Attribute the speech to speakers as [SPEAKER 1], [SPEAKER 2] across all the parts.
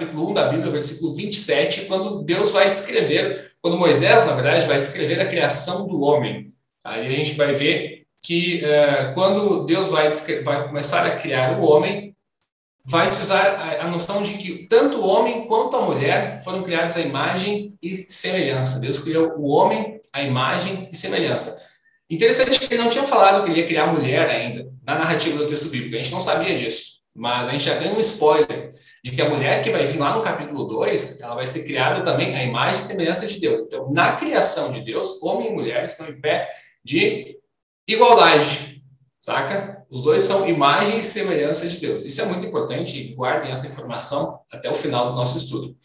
[SPEAKER 1] capítulo 1 da Bíblia, versículo 27, quando Deus vai descrever, quando Moisés, na verdade, vai descrever a criação do homem. Aí a gente vai ver que uh, quando Deus vai, vai começar a criar o homem, vai se usar a, a, noção de que tanto o homem quanto a mulher foram criados à imagem e semelhança. Deus criou o homem à imagem e semelhança. Interessante que ele não tinha falado que ele ia criar a mulher ainda, na narrativa do texto bíblico. A gente não sabia disso, mas a gente já ganha um spoiler de que a mulher que vai vir lá no capítulo 2, ela vai ser criada também à imagem e semelhança de Deus. Então, na criação de Deus, homem e mulher estão em pé de igualdade, saca? Os dois são imagem e semelhança de Deus. Isso é muito importante, guardem essa informação até o final do nosso estudo.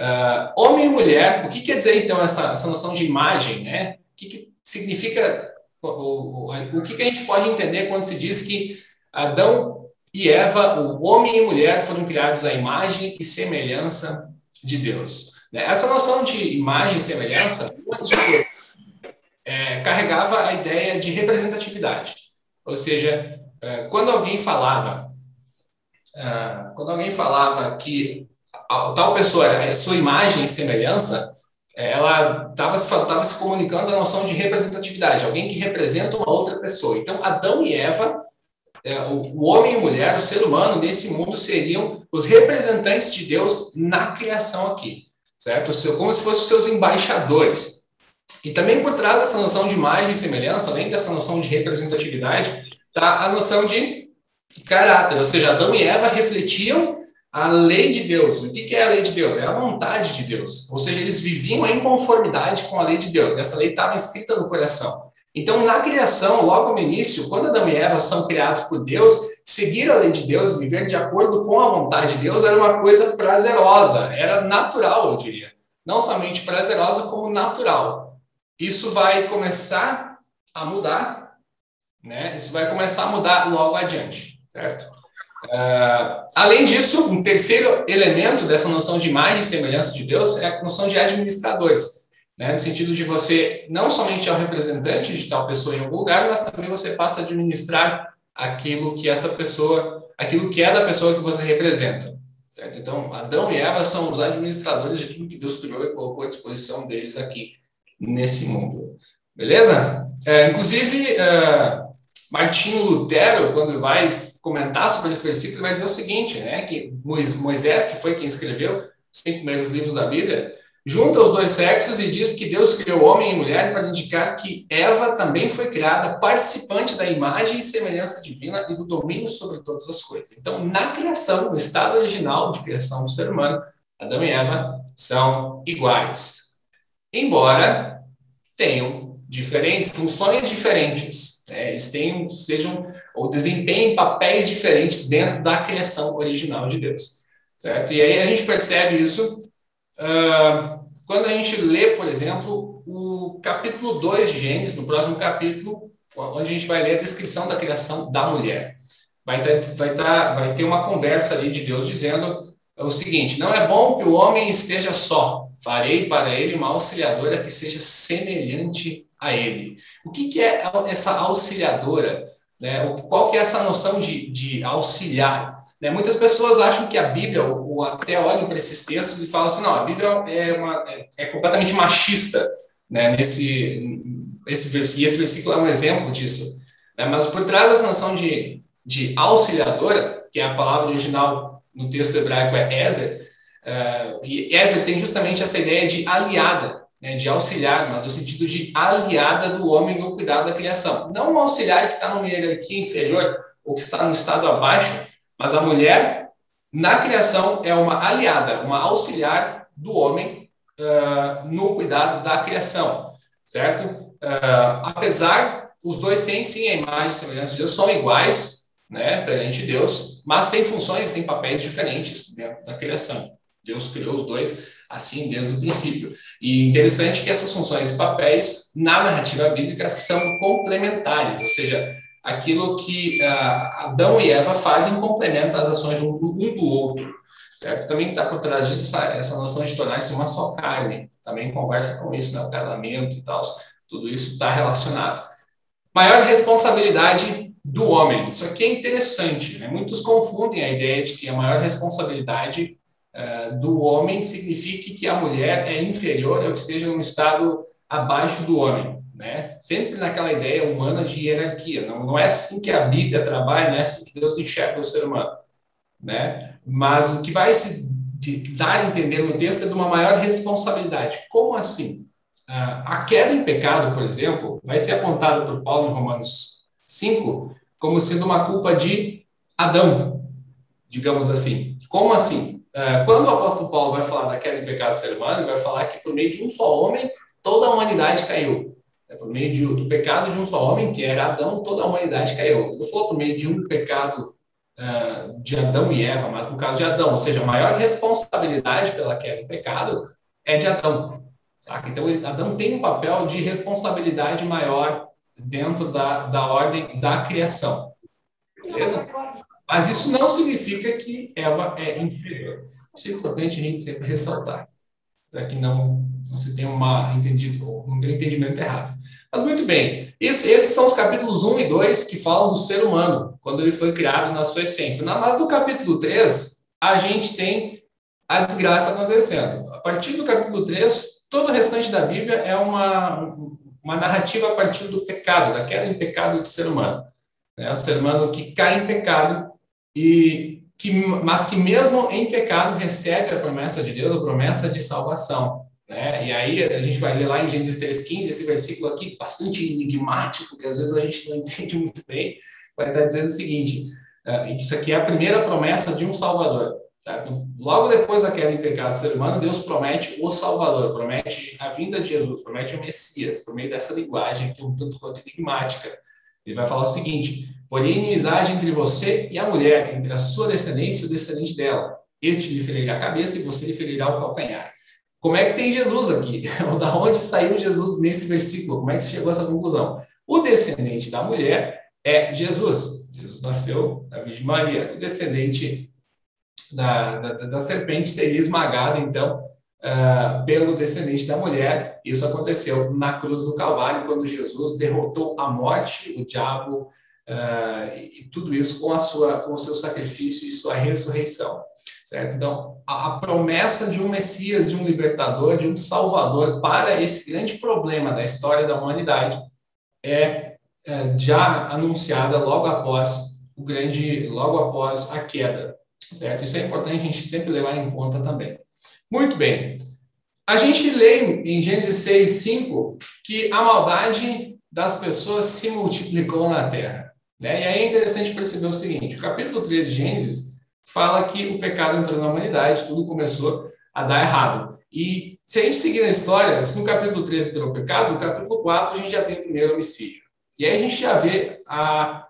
[SPEAKER 1] Uh, homem e mulher, o que quer dizer então essa, essa noção de imagem, né? O que, que significa, o, o, o que, que a gente pode entender quando se diz que Adão e Eva, o homem e mulher, foram criados à imagem e semelhança de Deus? Né? Essa noção de imagem e semelhança, é, carregava a ideia de representatividade. Ou seja, é, quando alguém falava, é, quando alguém falava que tal pessoa é sua imagem e semelhança, é, ela estava se, se comunicando a noção de representatividade, alguém que representa uma outra pessoa. Então, Adão e Eva, o, o homem e a mulher, o ser humano nesse mundo seriam os representantes de Deus na criação aqui, certo? Como se fossem os seus embaixadores. E também por trás dessa noção de imagem e semelhança, além dessa noção de representatividade, está a noção de caráter, ou seja, Adão e Eva refletiam a lei de Deus. O que é a lei de Deus? É a vontade de Deus. Ou seja, eles viviam em conformidade com a lei de Deus. Essa lei estava escrita no coração. Então, na criação, logo no início, quando Adão e Eva são criados por Deus, seguir a lei de Deus, viver de acordo com a vontade de Deus, era uma coisa prazerosa, era natural, eu diria. Não somente prazerosa, como natural isso vai começar a mudar, né? Isso vai começar a mudar logo adiante, certo? Uh, além disso, um terceiro elemento dessa noção de imagem e semelhança de Deus é a noção de administradores, né? no sentido de você não somente é o representante de tal pessoa em algum lugar, mas também você passa a administrar aquilo que essa pessoa, aquilo que é da pessoa que você representa. Certo? Então, Adão e Eva são os administradores de tudo que Deus criou e colocou à disposição deles aqui nesse mundo. Beleza? É, inclusive, é, Martinho Lutero, quando vai comentar sobre esse versículo, vai dizer o seguinte, né, que Moisés, que foi quem escreveu os cinco primeiros livros da Bíblia, junta os dois sexos e diz que Deus criou homem e mulher para indicar que Eva também foi criada participante da imagem e semelhança divina e do domínio sobre todas as coisas. Então, na criação, no estado original de criação do ser humano, Adão e Eva são iguais embora tenham diferentes funções diferentes, né? eles tenham, sejam ou desempenhem papéis diferentes dentro da criação original de Deus, certo? E aí a gente percebe isso quando a gente lê, por exemplo, o capítulo 2 de Gênesis, no próximo capítulo, onde a gente vai ler a descrição da criação da mulher. Vai ter, vai, tá, vai ter uma conversa ali de Deus dizendo o seguinte: não é bom que o homem esteja só, Farei para ele uma auxiliadora que seja semelhante a ele. O que, que é essa auxiliadora? Né? Qual que é essa noção de, de auxiliar? Né? Muitas pessoas acham que a Bíblia, ou, ou até olham para esses textos e falam assim, não, a Bíblia é, uma, é, é completamente machista, né? Nesse, esse, esse versículo é um exemplo disso. Né? Mas por trás dessa noção de, de auxiliadora, que é a palavra original no texto hebraico é Ezer, Uh, e essa tem justamente essa ideia de aliada, né, de auxiliar, mas no sentido de aliada do homem no cuidado da criação. Não um auxiliar que está numa hierarquia inferior ou que está no estado abaixo, mas a mulher na criação é uma aliada, uma auxiliar do homem uh, no cuidado da criação, certo? Uh, apesar, os dois têm sim a imagem e semelhança de Deus, são iguais, né, perante de Deus, mas têm funções, têm papéis diferentes dentro da criação. Deus criou os dois assim desde o princípio. E interessante que essas funções e papéis na narrativa bíblica são complementares, ou seja, aquilo que uh, Adão e Eva fazem complementa as ações um, um do outro, certo? Também está por trás disso essa, essa noção de tornar-se uma só carne, também conversa com isso, né? o casamento e tal, tudo isso está relacionado. Maior responsabilidade do homem. Isso aqui é interessante, né? Muitos confundem a ideia de que a maior responsabilidade uh, do homem signifique que a mulher é inferior ou que esteja num estado abaixo do homem. Né? Sempre naquela ideia humana de hierarquia. Não, não é assim que a Bíblia trabalha, não é assim que Deus enxerga o ser humano. Né? Mas o que vai se dar a entender no texto é de uma maior responsabilidade. Como assim? A queda em pecado, por exemplo, vai ser apontada por Paulo em Romanos 5 como sendo uma culpa de Adão, digamos assim. Como assim? Quando o apóstolo Paulo vai falar da queda em pecado do ser humano, ele vai falar que por meio de um só homem toda a humanidade caiu. Por meio de, do pecado de um só homem, que era Adão, toda a humanidade caiu. Não falou por meio de um pecado uh, de Adão e Eva, mas no caso de Adão. Ou seja, a maior responsabilidade pela queda do pecado é de Adão. Saca? Então, Adão tem um papel de responsabilidade maior dentro da, da ordem da criação. Beleza? Mas isso não significa que Eva é inferior. Isso é importante a gente sempre ressaltar, para que não você tenha uma entendido, um entendimento errado. Mas muito bem, esses são os capítulos 1 e 2 que falam do ser humano, quando ele foi criado na sua essência. Mas no capítulo 3, a gente tem a desgraça acontecendo. A partir do capítulo 3, todo o restante da Bíblia é uma, uma narrativa a partir do pecado, da queda em pecado do ser humano. É o ser humano que cai em pecado e que, mas que mesmo em pecado recebe a promessa de Deus, a promessa de salvação. Né? E aí a gente vai ler lá em Gênesis 3,15, esse versículo aqui, bastante enigmático, que às vezes a gente não entende muito bem, vai estar dizendo o seguinte: uh, isso aqui é a primeira promessa de um Salvador. Tá? Então, logo depois da queda em pecado do ser humano, Deus promete o Salvador, promete a vinda de Jesus, promete o Messias, por meio dessa linguagem que é um tanto quanto enigmática. Ele vai falar o seguinte: porém, inimizade entre você e a mulher, entre a sua descendência e o descendente dela. Este lhe ferirá a cabeça e você lhe ferirá o calcanhar. Como é que tem Jesus aqui? da onde saiu Jesus nesse versículo? Como é que chegou a essa conclusão? O descendente da mulher é Jesus. Jesus nasceu da Virgem Maria. O descendente da, da, da serpente seria esmagado, então, uh, pelo descendente da mulher. Isso aconteceu na cruz do Calvário, quando Jesus derrotou a morte, o diabo, uh, e tudo isso com, a sua, com o seu sacrifício e sua ressurreição. Certo? Então, a, a, promessa de um Messias, de um libertador, de um salvador para esse grande problema da história da humanidade é, é já anunciada logo após o grande, logo após a queda. Certo? Isso é importante a gente sempre levar em conta também. Muito bem. A gente lê em Gênesis 6, 5 que a maldade das pessoas se multiplicou na terra. Né? E aí é interessante perceber o seguinte: o capítulo 3 de Gênesis fala que o pecado entrou na humanidade, tudo começou a dar errado. E se a gente seguir na história, se no capítulo 13 entrou o pecado, no capítulo 4 a gente já tem o primeiro homicídio. E aí a gente já vê a,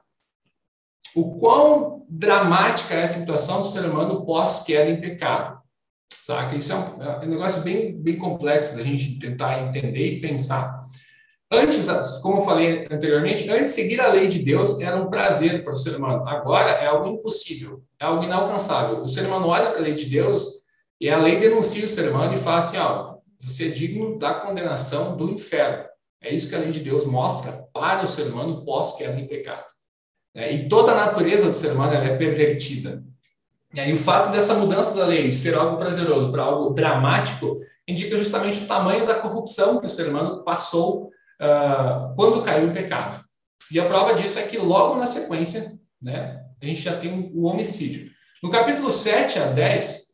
[SPEAKER 1] o quão dramática é a situação do ser humano pós-queda em pecado. Saca? Isso é um, é um negócio bem, bem complexo da gente tentar entender e pensar. Antes, como eu falei anteriormente, antes seguir a lei de Deus era um prazer para o ser humano. Agora é algo impossível, é algo inalcançável. O ser humano olha para a lei de Deus e a lei denuncia o ser humano e fala assim: ó, você é digno da condenação do inferno. É isso que a lei de Deus mostra para o ser humano pós-queda em pecado. É, e toda a natureza do ser humano é pervertida. E aí o fato dessa mudança da lei ser algo prazeroso para algo dramático indica justamente o tamanho da corrupção que o ser humano passou uh, quando caiu em pecado. E a prova disso é que logo na sequência, né, a gente já tem o homicídio. No capítulo 7 a 10,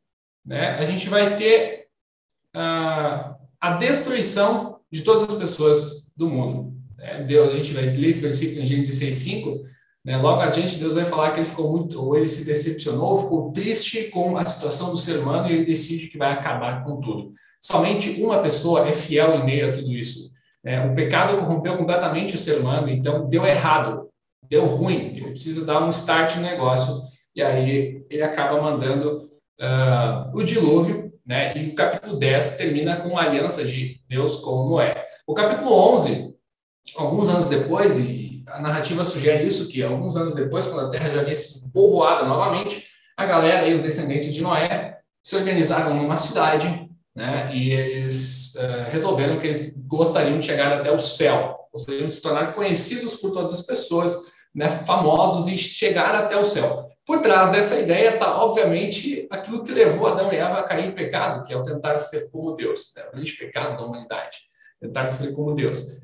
[SPEAKER 1] né, a gente vai ter uh, a destruição de todas as pessoas do mundo. Né? Deus, a gente vai ler esse versículo em Gênesis 6,5. Né? Logo adiante, Deus vai falar que ele ficou muito, ou ele se decepcionou, ficou triste com a situação do ser humano e ele decide que vai acabar com tudo. Somente uma pessoa é fiel em meio a tudo isso. É, o pecado corrompeu completamente o ser humano, então deu errado, deu ruim, ele precisa dar um start no negócio, e aí ele acaba mandando uh, o dilúvio, né? E o capítulo 10 termina com a aliança de Deus com Noé. O capítulo 11, alguns anos depois, e a narrativa sugere isso, que alguns anos depois, quando a terra já havia sido povoada novamente, a galera e os descendentes de Noé se organizaram numa cidade né? E eles uh, resolveram que eles gostariam de chegar até o céu, gostariam de se tornar conhecidos por todas as pessoas, né? famosos e chegar até o céu. Por trás dessa ideia está, obviamente, aquilo que levou Adão e Eva a cair em pecado, que é o tentar ser como Deus, né? o grande pecado da humanidade, tentar ser como Deus.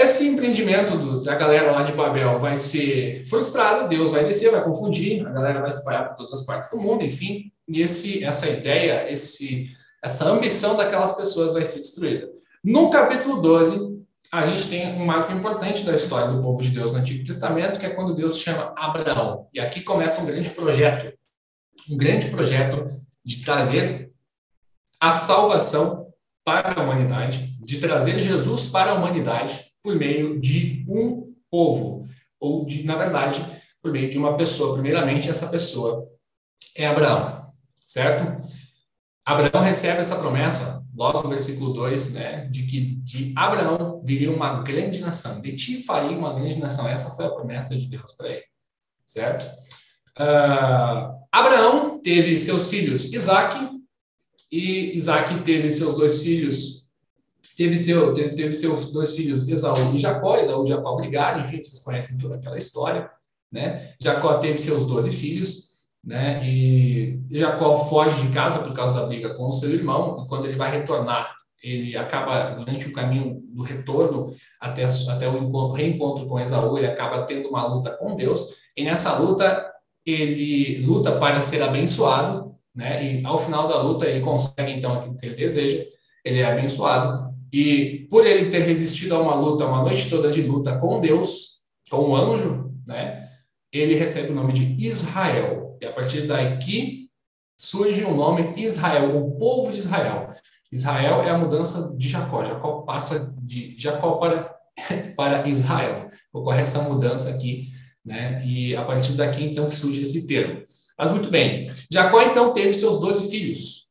[SPEAKER 1] Esse empreendimento do, da galera lá de Babel vai ser frustrado, Deus vai descer, vai confundir, a galera vai espalhar por todas as partes do mundo, enfim, e esse, essa ideia, esse, essa ambição daquelas pessoas vai ser destruída. No capítulo 12, a gente tem um marco importante da história do povo de Deus no Antigo Testamento, que é quando Deus chama Abraão. E aqui começa um grande projeto, um grande projeto de trazer a salvação para a humanidade, de trazer Jesus para a humanidade por meio de um povo, ou de, na verdade, por meio de uma pessoa. Primeiramente, essa pessoa é Abraão, certo? Abraão recebe essa promessa, logo no versículo 2, né, de que de Abraão viria uma grande nação, de ti faria uma grande nação. Essa foi a promessa de Deus para ele, certo? Uh, Abraão teve seus filhos Isaac, e Isaac teve seus dois filhos, teve, seu, teve, teve seus dois filhos Esaú e Jacó, Esaú e Jacó brigaram, enfim, vocês conhecem toda aquela história, né? Jacó teve seus doze filhos, né? E Jacó foge de casa por causa da briga com o seu irmão, e quando ele vai retornar, ele acaba, durante o caminho do retorno até, até o encontro, reencontro com Esaú, ele acaba tendo uma luta com Deus, e nessa luta ele luta para ser abençoado, né? E ao final da luta ele consegue então aquilo que ele deseja, ele é abençoado. E por ele ter resistido a uma luta, uma noite toda de luta com Deus, com um anjo, né? Ele recebe o nome de Israel, e a partir daqui surge o nome Israel, o povo de Israel. Israel é a mudança de Jacó. Jacó passa de Jacó para, para Israel. Ocorre essa mudança aqui, né? E a partir daqui, então, surge esse termo. Mas muito bem. Jacó, então, teve seus 12 filhos.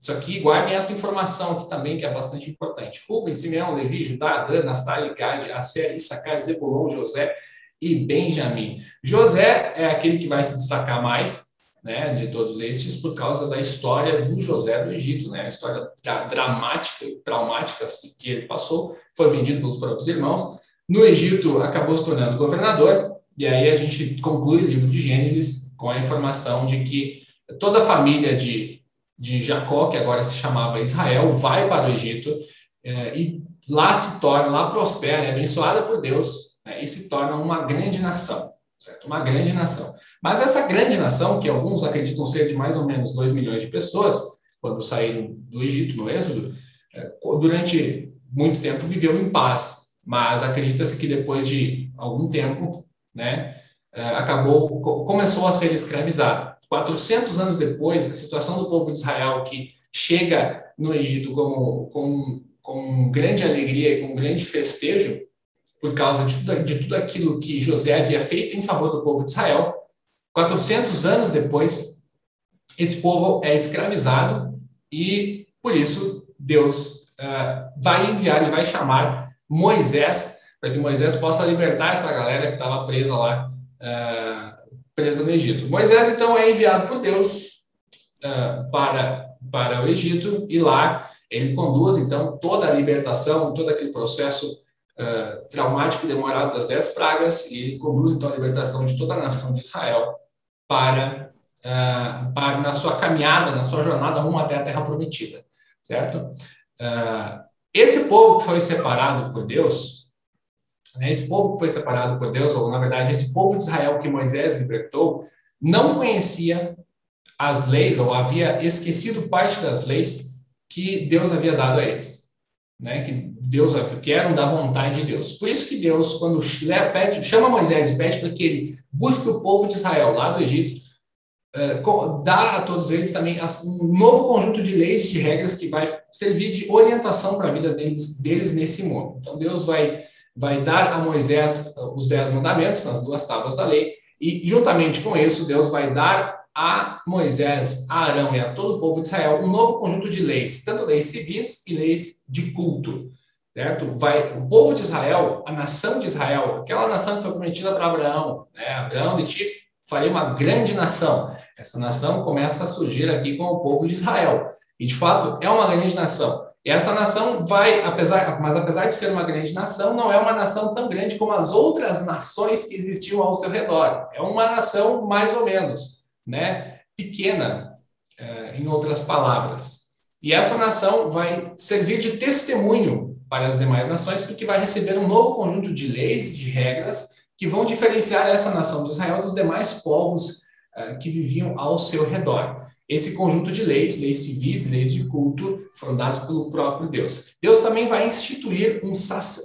[SPEAKER 1] Isso aqui, guardem essa informação aqui também, que é bastante importante. Rubem, Simeão, Levi, Judá, Dan, Naftali, Gad, Aser, Issacar, Zebulon, José, e Benjamim. José é aquele que vai se destacar mais, né, de todos estes, por causa da história do José do Egito, né, a história dramática e traumática assim, que ele passou, foi vendido pelos próprios irmãos. No Egito, acabou se tornando governador, e aí a gente conclui o livro de Gênesis com a informação de que toda a família de, de Jacó, que agora se chamava Israel, vai para o Egito é, e lá se torna, lá prospera, é abençoada por Deus, né, e se torna uma grande nação, certo? Uma grande nação. Mas essa grande nação, que alguns acreditam ser de mais ou menos 2 milhões de pessoas, quando saíram do Egito, no Êxodo, é, durante muito tempo viveu em paz, mas acredita-se que depois de algum tempo, né, é, acabou, começou a ser escravizado. 400 anos depois, a situação do povo de Israel que chega no Egito como, com, com grande alegria e com grande festejo, por causa de tudo, de tudo aquilo que José havia feito em favor do povo de Israel. 400 anos depois, esse povo é escravizado e, por isso, Deus uh, vai enviar e vai chamar Moisés para que Moisés possa libertar essa galera que estava presa lá, uh, presa no Egito. Moisés, então, é enviado por Deus uh, para, para o Egito e lá ele conduz, então, toda a libertação, todo aquele processo uh, traumático e demorado das dez pragas e conduz então a libertação de toda a nação de Israel para, uh, para na sua caminhada, na sua jornada rumo até a Terra Prometida, certo? Esse povo que foi separado por Deus, esse povo que foi separado por Deus, ou na verdade esse povo de Israel que Moisés libertou, não conhecia as leis ou havia esquecido parte das leis que Deus havia dado a eles, né? Que Deus que eram da vontade de Deus. Por isso que Deus, quando pede, chama Moisés e pede para que ele busque o povo de Israel lá do Egito, eh, dá a todos eles também um novo conjunto de leis, de regras que vai servir de orientação para a vida deles, deles nesse mundo. Então Deus vai, vai dar a Moisés eh, os dez mandamentos, nas duas tábuas da lei, e juntamente com isso Deus vai dar a Moisés, a Arão e a todo o povo de Israel um novo conjunto de leis, tanto leis civis e leis de culto certo? Vai, o povo de Israel, a nação de Israel, aquela nação que foi prometida para Abraão, né? Abraão de ti faria uma grande nação. Essa nação começa a surgir aqui com o povo de Israel. E de fato é uma grande nação. E essa nação vai, apesar, mas apesar de ser uma grande nação, não é uma nação tão grande como as outras nações que existiam ao seu redor. É uma nação mais ou menos. né, pequena, uh, em outras palavras. E essa nação vai servir de testemunho para as demais nações, porque vai receber um novo conjunto de leis, de regras, que vão diferenciar essa nação de Israel dos demais povos uh, que viviam ao seu redor. Esse conjunto de leis, leis civis, leis de culto, foram dados pelo próprio Deus. Deus também vai instituir um,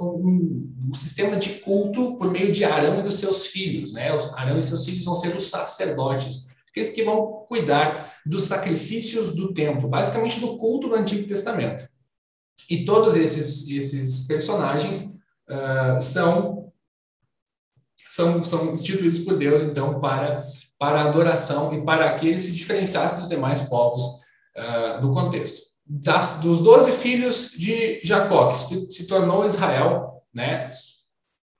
[SPEAKER 1] um, um sistema de culto por meio de Arão e dos seus filhos. Né? Arão e seus filhos vão ser os sacerdotes, aqueles que vão cuidar dos sacrifícios do templo, basicamente do culto do Antigo Testamento. E todos esses, esses personagens uh, são, são, são instituídos por Deus, então, para para a adoração e para que ele se diferenciasse dos demais povos uh, do contexto. Das, dos doze filhos de Jacó, que se, se tornou Israel, né,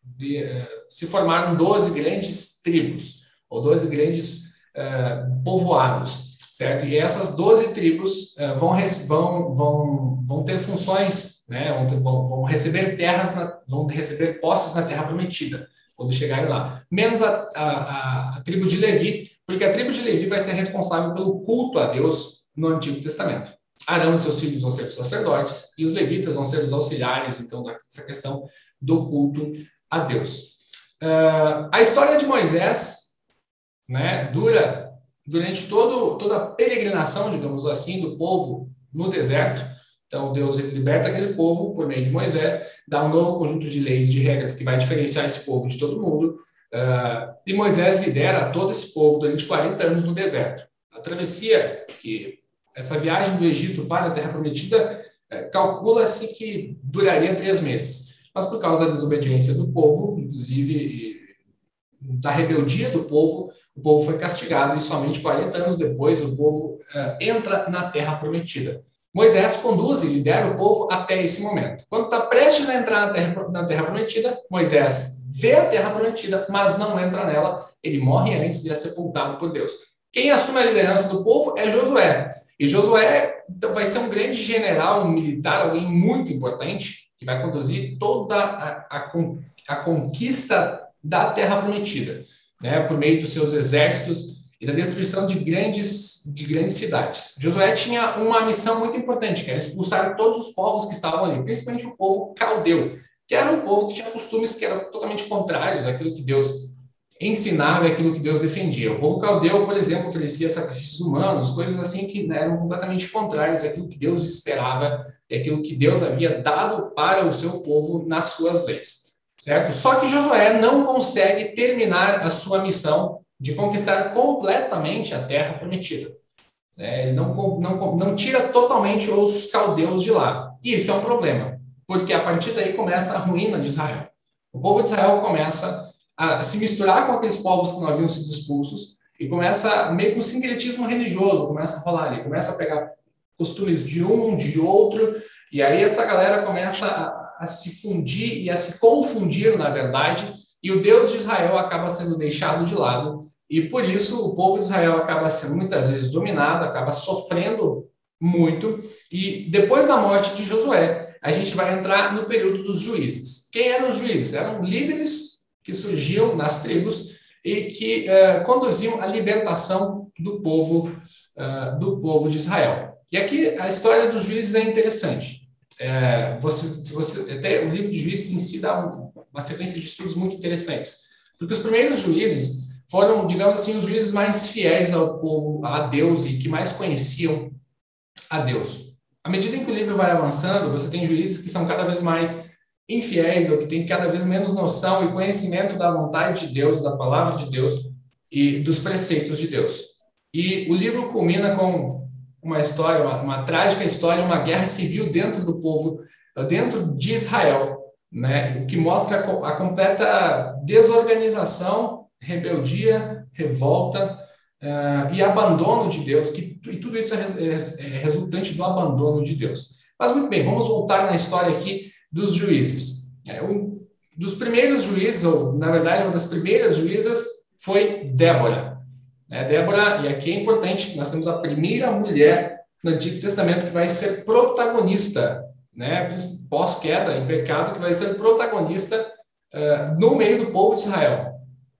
[SPEAKER 1] de, uh, se formaram doze grandes tribos, ou doze grandes uh, povoados, certo? E essas doze tribos vão, vão, vão, vão ter funções, né, vão, vão receber terras, na, vão receber posses na terra prometida quando chegarem lá. Menos a, a, a, tribo de Levi, porque a tribo de Levi vai ser responsável pelo culto a Deus no Antigo Testamento. Arão e seus filhos vão ser os sacerdotes, e os levitas vão ser os auxiliares, então, dessa questão do culto a Deus. Uh, a história de Moisés né, dura durante todo, toda a peregrinação, digamos assim, do povo no deserto. Então, Deus liberta aquele povo por meio de Moisés, dá um novo conjunto de leis, de regras que vai diferenciar esse povo de todo mundo. Uh, e Moisés lidera todo esse povo durante 40 anos no deserto. A travessia, que essa viagem do Egito para a Terra Prometida, uh, calcula-se que duraria três meses. Mas por causa da desobediência do povo, inclusive da rebeldia do povo, o povo foi castigado e somente 40 anos depois o povo uh, entra na Terra Prometida. Moisés conduz e lidera o povo até esse momento. Quando está prestes a entrar na terra, na terra Prometida, Moisés vê a Terra Prometida, mas não entra nela. Ele morre antes e é sepultado por Deus. Quem assume a liderança do povo é Josué. E Josué então, vai ser um grande general um militar, alguém muito importante, que vai conduzir toda a, a, a conquista da Terra Prometida, né, por meio dos seus exércitos da destruição de grandes, de grandes cidades. Josué tinha uma missão muito importante, que era expulsar todos os povos que estavam ali, principalmente o povo caldeu, que era um povo que tinha costumes que eram totalmente contrários àquilo que Deus ensinava e àquilo que Deus defendia. O povo caldeu, por exemplo, oferecia sacrifícios humanos, coisas assim que eram completamente contrárias àquilo que Deus esperava e àquilo que Deus havia dado para o seu povo nas suas leis. Certo? Só que Josué não consegue terminar a sua missão de conquistar completamente a terra prometida. É, ele não, não, não tira totalmente os caldeus de lá. E isso é um problema, porque a partir daí começa a ruína de Israel. O povo de Israel começa a se misturar com aqueles povos que não haviam sido expulsos e começa meio que um sincretismo religioso, começa a rolar ali, começa a pegar costumes de um, de outro, e aí essa galera começa a, a se fundir e a se confundir, na verdade, e o Deus de Israel acaba sendo deixado de lado, e por isso o povo de Israel acaba sendo muitas vezes dominado, acaba sofrendo muito, e depois da morte de Josué, a gente vai entrar no período dos juízes. Quem eram os juízes? Eram líderes que surgiam nas tribos e que uh, conduziam a libertação do povo uh, do povo de Israel. E aqui a história dos juízes é interessante. É, você, você, até o livro de juízes em si dá um, uma sequência de estudos muito interessantes. Porque os primeiros juízes foram, digamos assim, os juízes mais fiéis ao povo, a Deus e que mais conheciam a Deus. À medida em que o livro vai avançando, você tem juízes que são cada vez mais infiéis ou que têm cada vez menos noção e conhecimento da vontade de Deus, da palavra de Deus e dos preceitos de Deus. E o livro culmina com uma história, uma, uma trágica história, uma guerra civil dentro do povo, dentro de Israel, né? o que mostra a completa desorganização, rebeldia, revolta uh, e abandono de Deus, que, e tudo isso é, é, é, resultante do abandono de Deus. Mas muito bem, vamos voltar na história aqui dos juízes. É, um dos primeiros juízes, ou na verdade uma das primeiras juízas, foi Débora. É, Débora, e aqui é importante, nós temos a primeira mulher no Antigo Testamento que vai ser protagonista né, pós-queda, em pecado, que vai ser protagonista uh, no meio do povo de Israel.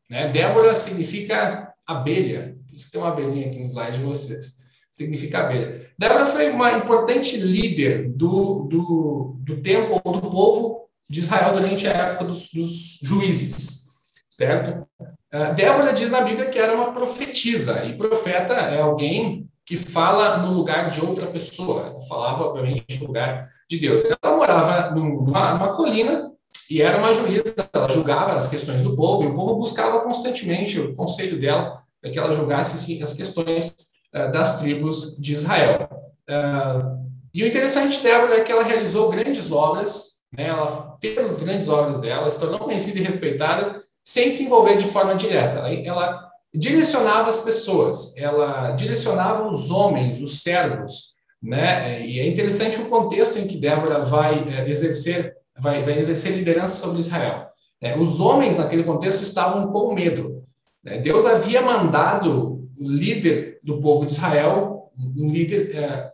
[SPEAKER 1] Né? Débora significa abelha, isso tem uma abelhinha aqui no slide de vocês. Significa abelha. Débora foi uma importante líder do, do, do tempo ou do povo de Israel durante a época dos, dos juízes, certo? Uh, Débora diz na Bíblia que era uma profetisa, e profeta é alguém que fala no lugar de outra pessoa. Ela falava, obviamente, no lugar de Deus. Ela morava numa, numa colina e era uma juíza, ela julgava as questões do povo, e o povo buscava constantemente o conselho dela para que ela julgasse sim, as questões uh, das tribos de Israel. Uh, e o interessante dela é que ela realizou grandes obras, né, ela fez as grandes obras dela, se tornou conhecida e respeitada, sem se envolver de forma direta. Ela, ela direcionava as pessoas, ela direcionava os homens, os servos, né? E é interessante o contexto em que Débora vai é, exercer vai, vai exercer liderança sobre Israel. É, os homens, naquele contexto, estavam com medo. Né? Deus havia mandado o líder do povo de Israel, um líder, é,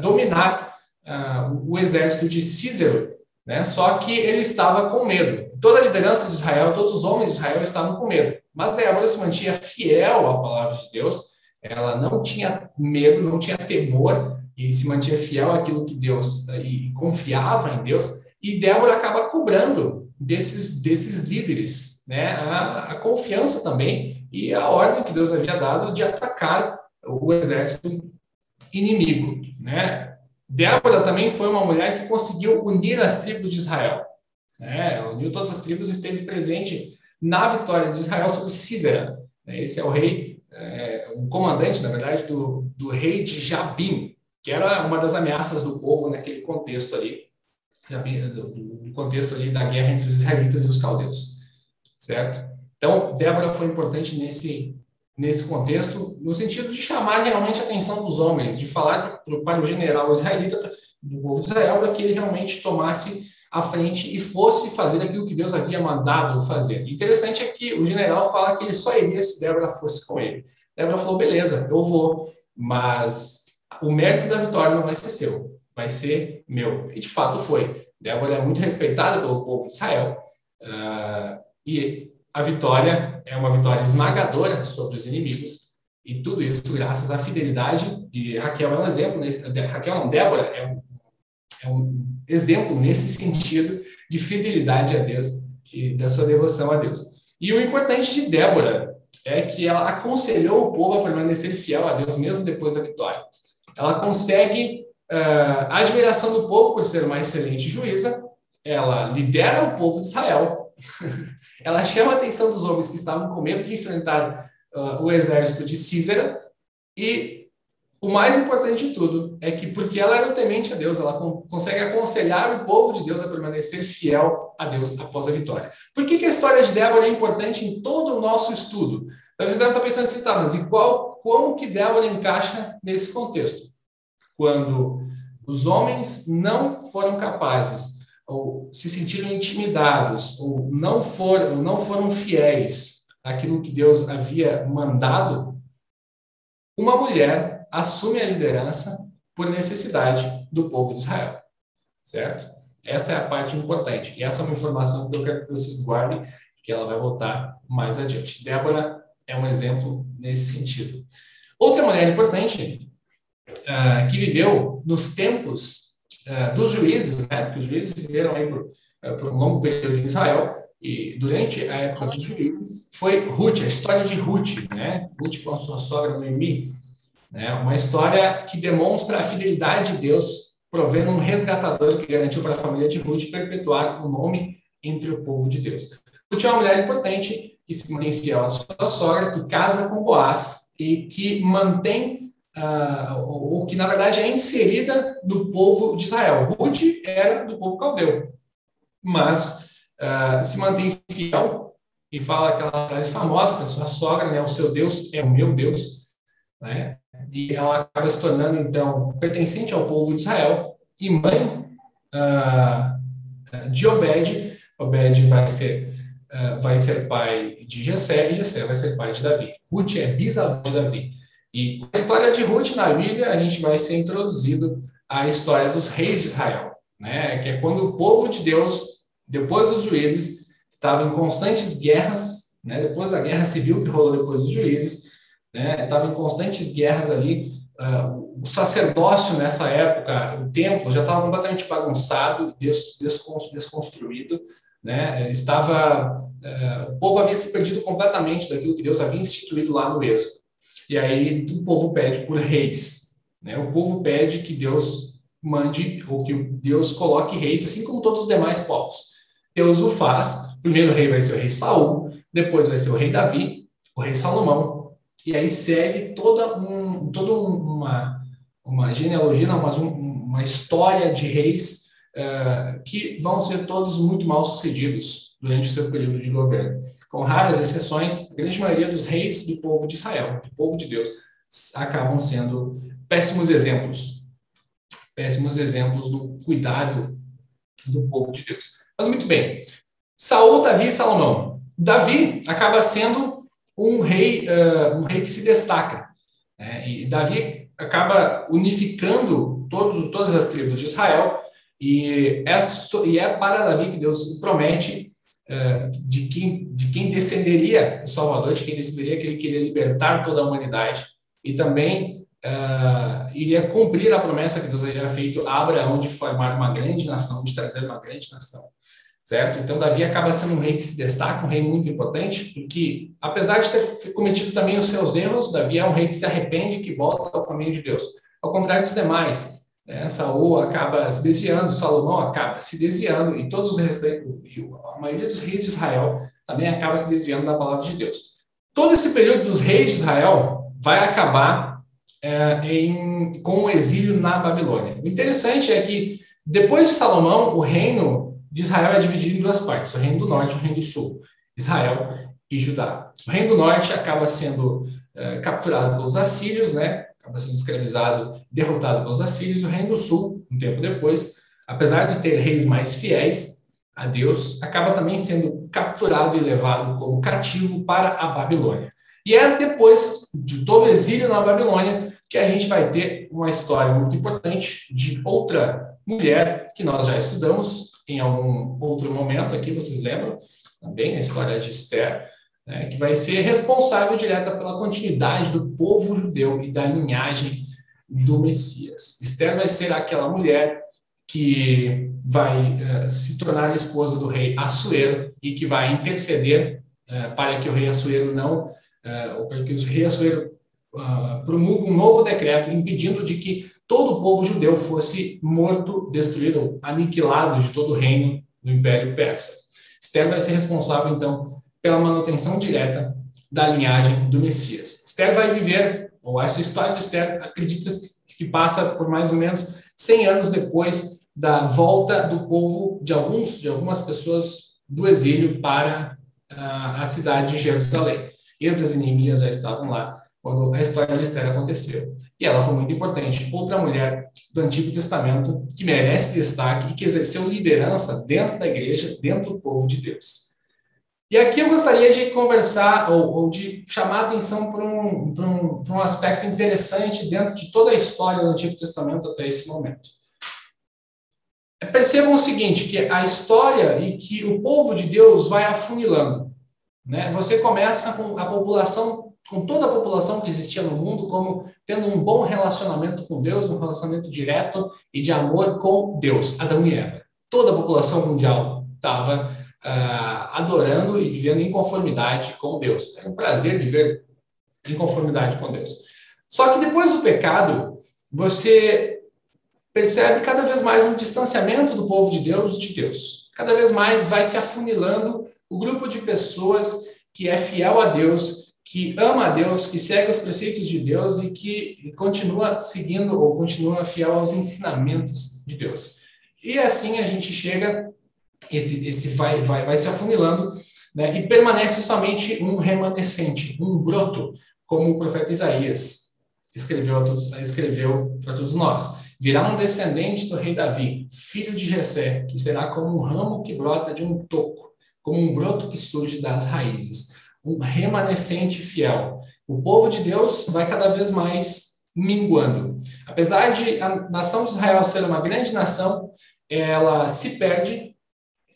[SPEAKER 1] dominar uh, o exército de Cícero, né? só que ele estava com medo. Toda a liderança de Israel, todos os homens de Israel estavam com medo. Mas Débora se mantinha fiel à palavra de Deus, ela não tinha medo, não tinha temor, e se mantinha fiel àquilo que Deus, e confiava em Deus, e Débora acaba cobrando desses, desses líderes né, a, a confiança também e a ordem que Deus havia dado de atacar o exército inimigo. Né? Débora também foi uma mulher que conseguiu unir as tribos de Israel. Né? Ela uniu todas as tribos e esteve presente na vitória de Israel sobre Císera. Né? Esse é o rei, é, um comandante, na verdade, do, do rei de Jabim, que era uma das ameaças do povo naquele contexto ali do, do contexto ali da guerra entre os israelitas e os caldeus, certo? Então, Débora foi importante nesse nesse contexto, no sentido de chamar realmente a atenção dos homens, de falar para o general israelita do povo de Israel para que ele realmente tomasse a frente e fosse fazer aquilo que Deus havia mandado fazer. Interessante é que o general fala que ele só iria se Débora fosse com ele. Débora falou: beleza, eu vou, mas o mérito da vitória não vai ser seu vai ser meu. E de fato foi. Débora é muito respeitada pelo povo de Israel. Uh, e a vitória é uma vitória esmagadora sobre os inimigos. E tudo isso graças à fidelidade. E Raquel é um exemplo. Nesse, Raquel não, Débora é um, é um exemplo nesse sentido de fidelidade a Deus e da sua devoção a Deus. E o importante de Débora é que ela aconselhou o povo a permanecer fiel a Deus mesmo depois da vitória. Ela consegue Uh, a admiração do povo por ser uma excelente juíza, ela lidera o povo de Israel, ela chama a atenção dos homens que estavam com medo de enfrentar uh, o exército de Císera, e o mais importante de tudo é que, porque ela era temente a Deus, ela consegue aconselhar o povo de Deus a permanecer fiel a Deus após a vitória. Por que, que a história de Débora é importante em todo o nosso estudo? Talvez você deve estar pensando assim, tá, mas igual, como que Débora encaixa nesse contexto? quando os homens não foram capazes ou se sentiram intimidados ou não foram, não foram fiéis àquilo que Deus havia mandado, uma mulher assume a liderança por necessidade do povo de Israel, certo? Essa é a parte importante. E essa é uma informação que eu quero que vocês guardem, que ela vai voltar mais adiante. Débora é um exemplo nesse sentido. Outra mulher importante uh, que viveu nos tempos uh, dos juízes, né? porque os juízes viveram aí por, uh, por um longo período em Israel, e durante a época dos juízes, foi Ruth, a história de Ruth, né? Ruth com a sua sogra Noemi, né? uma história que demonstra a fidelidade de Deus, provendo um resgatador que garantiu para a família de Ruth perpetuar o nome entre o povo de Deus. Ruth é uma mulher importante que se mantém fiel à sua sogra, que casa com Boaz e que mantém uh, ou, que na verdade é inserida do povo de Israel. Ruth era do povo caldeu, mas uh, se mantém fiel e fala aquela frase famosa para sua sogra, né? O seu Deus é o meu Deus, né? E ela acaba se tornando então pertencente ao povo de Israel e mãe uh, de Obed. Obed vai ser uh, vai ser pai de Jessé e Jessé vai ser pai de Davi. Ruth é bisavó de Davi. E com a história de Ruth na Bíblia, a gente vai ser introduzido à história dos reis de Israel, né? que é quando o povo de Deus, depois dos juízes, estava em constantes guerras, né? depois da guerra civil que rolou depois dos juízes, né? Estava em constantes guerras ali. Uh, o sacerdócio nessa época, o templo já estava completamente bagunçado, des, desconstruído, né? Estava, uh, o povo havia se perdido completamente daquilo que Deus havia instituído lá no Êxodo. E aí o povo pede por reis, né? O povo pede que Deus mande ou que Deus coloque reis, assim como todos os demais povos. Deus o faz. O primeiro rei vai ser o rei Saul, depois vai ser o rei Davi, o rei Salomão, e aí segue toda, um, toda uma, uma genealogia, não, mas um, uma história de reis uh, que vão ser todos muito mal sucedidos durante o seu período de governo. Com raras exceções, a grande maioria dos reis do povo de Israel, do povo de Deus, acabam sendo péssimos exemplos. Péssimos exemplos do cuidado do povo de Deus. Mas muito bem. Saul, Davi e Salomão. Davi acaba sendo um rei, uh, um rei que se destaca. Né? E Davi acaba unificando todos, todas as tribos de Israel e é, e é para Davi que Deus promete uh, de, quem, de quem descenderia o Salvador, de quem descenderia que ele queria libertar toda a humanidade e também uh, iria cumprir a promessa que Deus havia feito a Abraão de formar uma grande nação, de trazer uma grande nação. Certo? Então, Davi acaba sendo um rei que se destaca, um rei muito importante, porque, apesar de ter cometido também os seus erros, Davi é um rei que se arrepende, que volta ao caminho de Deus. Ao contrário dos demais, né? Saul acaba se desviando, Salomão acaba se desviando, e todos os restantes, a maioria dos reis de Israel também acaba se desviando da palavra de Deus. Todo esse período dos reis de Israel vai acabar é, em, com o exílio na Babilônia. O interessante é que, depois de Salomão, o reino de Israel é dividido em duas partes: o reino do norte e o reino do sul, Israel e Judá. O reino do norte acaba sendo é, capturado pelos assírios, né? acaba sendo escravizado, derrotado pelos assírios. O reino do sul, um tempo depois, apesar de ter reis mais fiéis a Deus, acaba também sendo capturado e levado como cativo para a Babilônia. E é depois de todo o exílio na Babilônia que a gente vai ter uma história muito importante de outra mulher que nós já estudamos em algum outro momento aqui, vocês lembram? Também a história de Esther, né, que vai ser responsável direta pela continuidade do povo judeu e da linhagem do Messias. Esther vai ser aquela mulher que vai uh, se tornar esposa do rei Assuero e que vai interceder uh, para que o rei Assuero não uh, ou para que os reis uh, promulgam um novo decreto impedindo de que todo o povo judeu fosse morto, destruído, aniquilado de todo o reino do Império Persa. Esther vai ser responsável, então, pela manutenção direta da linhagem do Messias. Esther vai viver, ou essa história de Esther, acredita que passa por mais ou menos 100 anos depois da volta do povo, de alguns, de algumas pessoas do exílio para uh, a cidade de Jerusalém. Esdras e Neemias já estavam lá quando a história de Esther aconteceu. E ela foi muito importante. Outra mulher do Antigo Testamento que merece destaque e que exerceu liderança dentro da igreja, dentro do povo de Deus. E aqui eu gostaria de conversar ou, ou de chamar a atenção para um, um, um aspecto interessante dentro de toda a história do Antigo Testamento até esse momento. Percebam o seguinte, que a história e que o povo de Deus vai afunilando. Né? Você começa com a população, com toda a população que existia no mundo, como tendo um bom relacionamento com Deus, um relacionamento direto e de amor com Deus, Adão e Eva. Toda a população mundial estava uh, adorando e vivendo em conformidade com Deus. Era um prazer viver em conformidade com Deus. Só que depois do pecado, você percebe cada vez mais um distanciamento do povo de Deus de Deus. Cada vez mais vai se afunilando o grupo de pessoas que é fiel a Deus, que ama a Deus, que segue os preceitos de Deus e que continua seguindo ou continua fiel aos ensinamentos de Deus. E assim a gente chega, esse, esse vai, vai, vai se afunilando, né, e permanece somente um remanescente, um broto, como o profeta Isaías escreveu, todos, escreveu para todos nós. Virá um descendente do rei Davi, filho de Jessé, que será como um ramo que brota de um toco como um broto que surge das raízes, um remanescente fiel. O povo de Deus vai cada vez mais minguando. Apesar de a nação de Israel ser uma grande nação, ela se perde,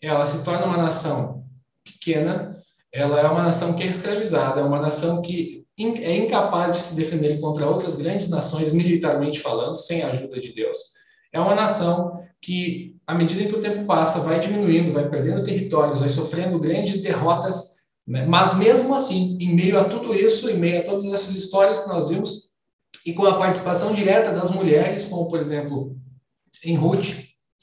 [SPEAKER 1] ela se torna uma nação pequena, ela é uma nação que é escravizada, é uma nação que é incapaz de se defender contra outras grandes nações, militarmente falando, sem a ajuda de Deus. É uma nação que, à medida que o tempo passa, vai diminuindo, vai perdendo territórios, vai sofrendo grandes derrotas? Mas mesmo assim, em meio a tudo isso, em meio a todas essas histórias que nós vimos, e com a participação direta das mulheres, como por exemplo em Ruth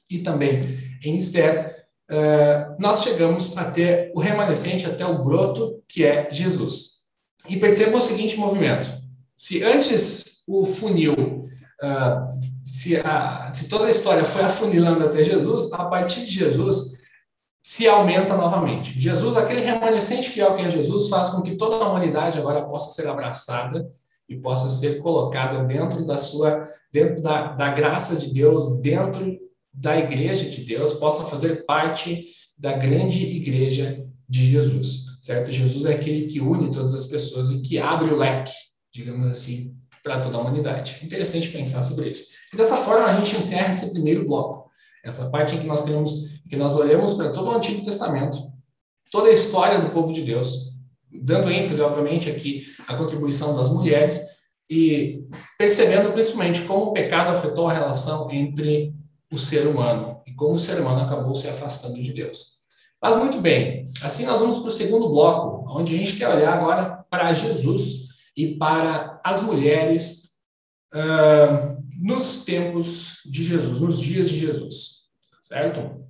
[SPEAKER 1] e também em Esther, uh, nós chegamos até o remanescente, até o broto, que é Jesus. E perceba o seguinte movimento: se antes o funil, uh, se, a, se toda a história foi afunilando até Jesus, a partir de Jesus se aumenta novamente. Jesus, aquele remanescente fiel que é Jesus, faz com que toda a humanidade agora possa ser abraçada e possa ser colocada dentro da sua, dentro da, da graça de Deus, dentro da igreja de Deus, possa fazer parte da grande igreja de Jesus certo? Jesus é aquele que une todas as pessoas e que abre o leque, digamos assim, para toda a humanidade. Interessante pensar sobre isso. E dessa forma a gente encerra esse primeiro bloco, essa parte em que nós temos, que nós olhamos para todo o Antigo Testamento, toda a história do povo de Deus, dando ênfase, obviamente, aqui à contribuição das mulheres e percebendo principalmente como o pecado afetou a relação entre o ser humano e como o ser humano acabou se afastando de Deus. Mas muito bem, assim nós vamos para o segundo bloco, onde a gente quer olhar agora para Jesus e para as mulheres uh, nos tempos de Jesus, nos dias de Jesus, certo?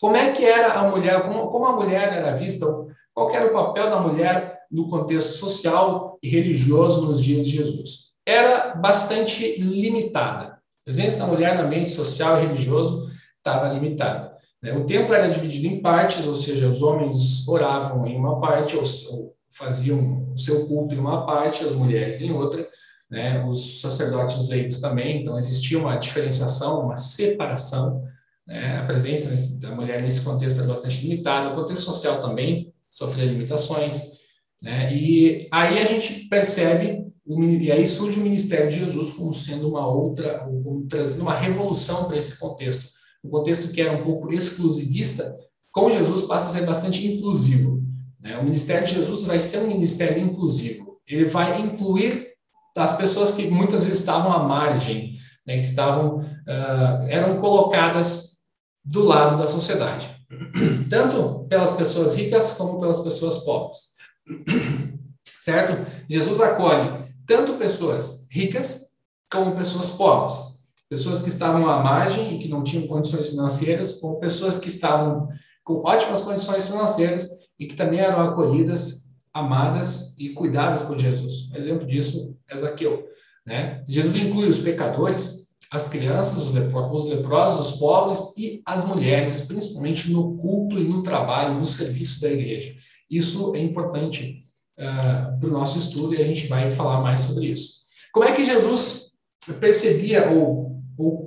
[SPEAKER 1] Como é que era a mulher, como, como a mulher era vista, qual era o papel da mulher no contexto social e religioso nos dias de Jesus? Era bastante limitada. A presença da mulher no ambiente social e religioso estava limitada. Né? O templo era dividido em partes, ou seja, os homens oravam em uma parte, ou, faziam o seu culto em uma parte, as mulheres em outra, né? os sacerdotes leigos também, então existia uma diferenciação, uma separação, né? a presença da mulher nesse contexto era bastante limitada, o contexto social também sofria limitações, né? e aí a gente percebe, e aí surge o ministério de Jesus como sendo uma outra, como trazendo uma revolução para esse contexto, um contexto que era um pouco exclusivista, com Jesus passa a ser bastante inclusivo. Né? O ministério de Jesus vai ser um ministério inclusivo. Ele vai incluir as pessoas que muitas vezes estavam à margem, né? que estavam, uh, eram colocadas do lado da sociedade, tanto pelas pessoas ricas como pelas pessoas pobres. certo? Jesus acolhe tanto pessoas ricas como pessoas pobres pessoas que estavam à margem e que não tinham condições financeiras, com pessoas que estavam com ótimas condições financeiras e que também eram acolhidas, amadas e cuidadas por Jesus. Um exemplo disso é Zaqueu. Né? Jesus inclui os pecadores, as crianças, os, lepro os leprosos, os pobres e as mulheres, principalmente no culto e no trabalho, no serviço da igreja. Isso é importante uh, para o nosso estudo e a gente vai falar mais sobre isso. Como é que Jesus percebia ou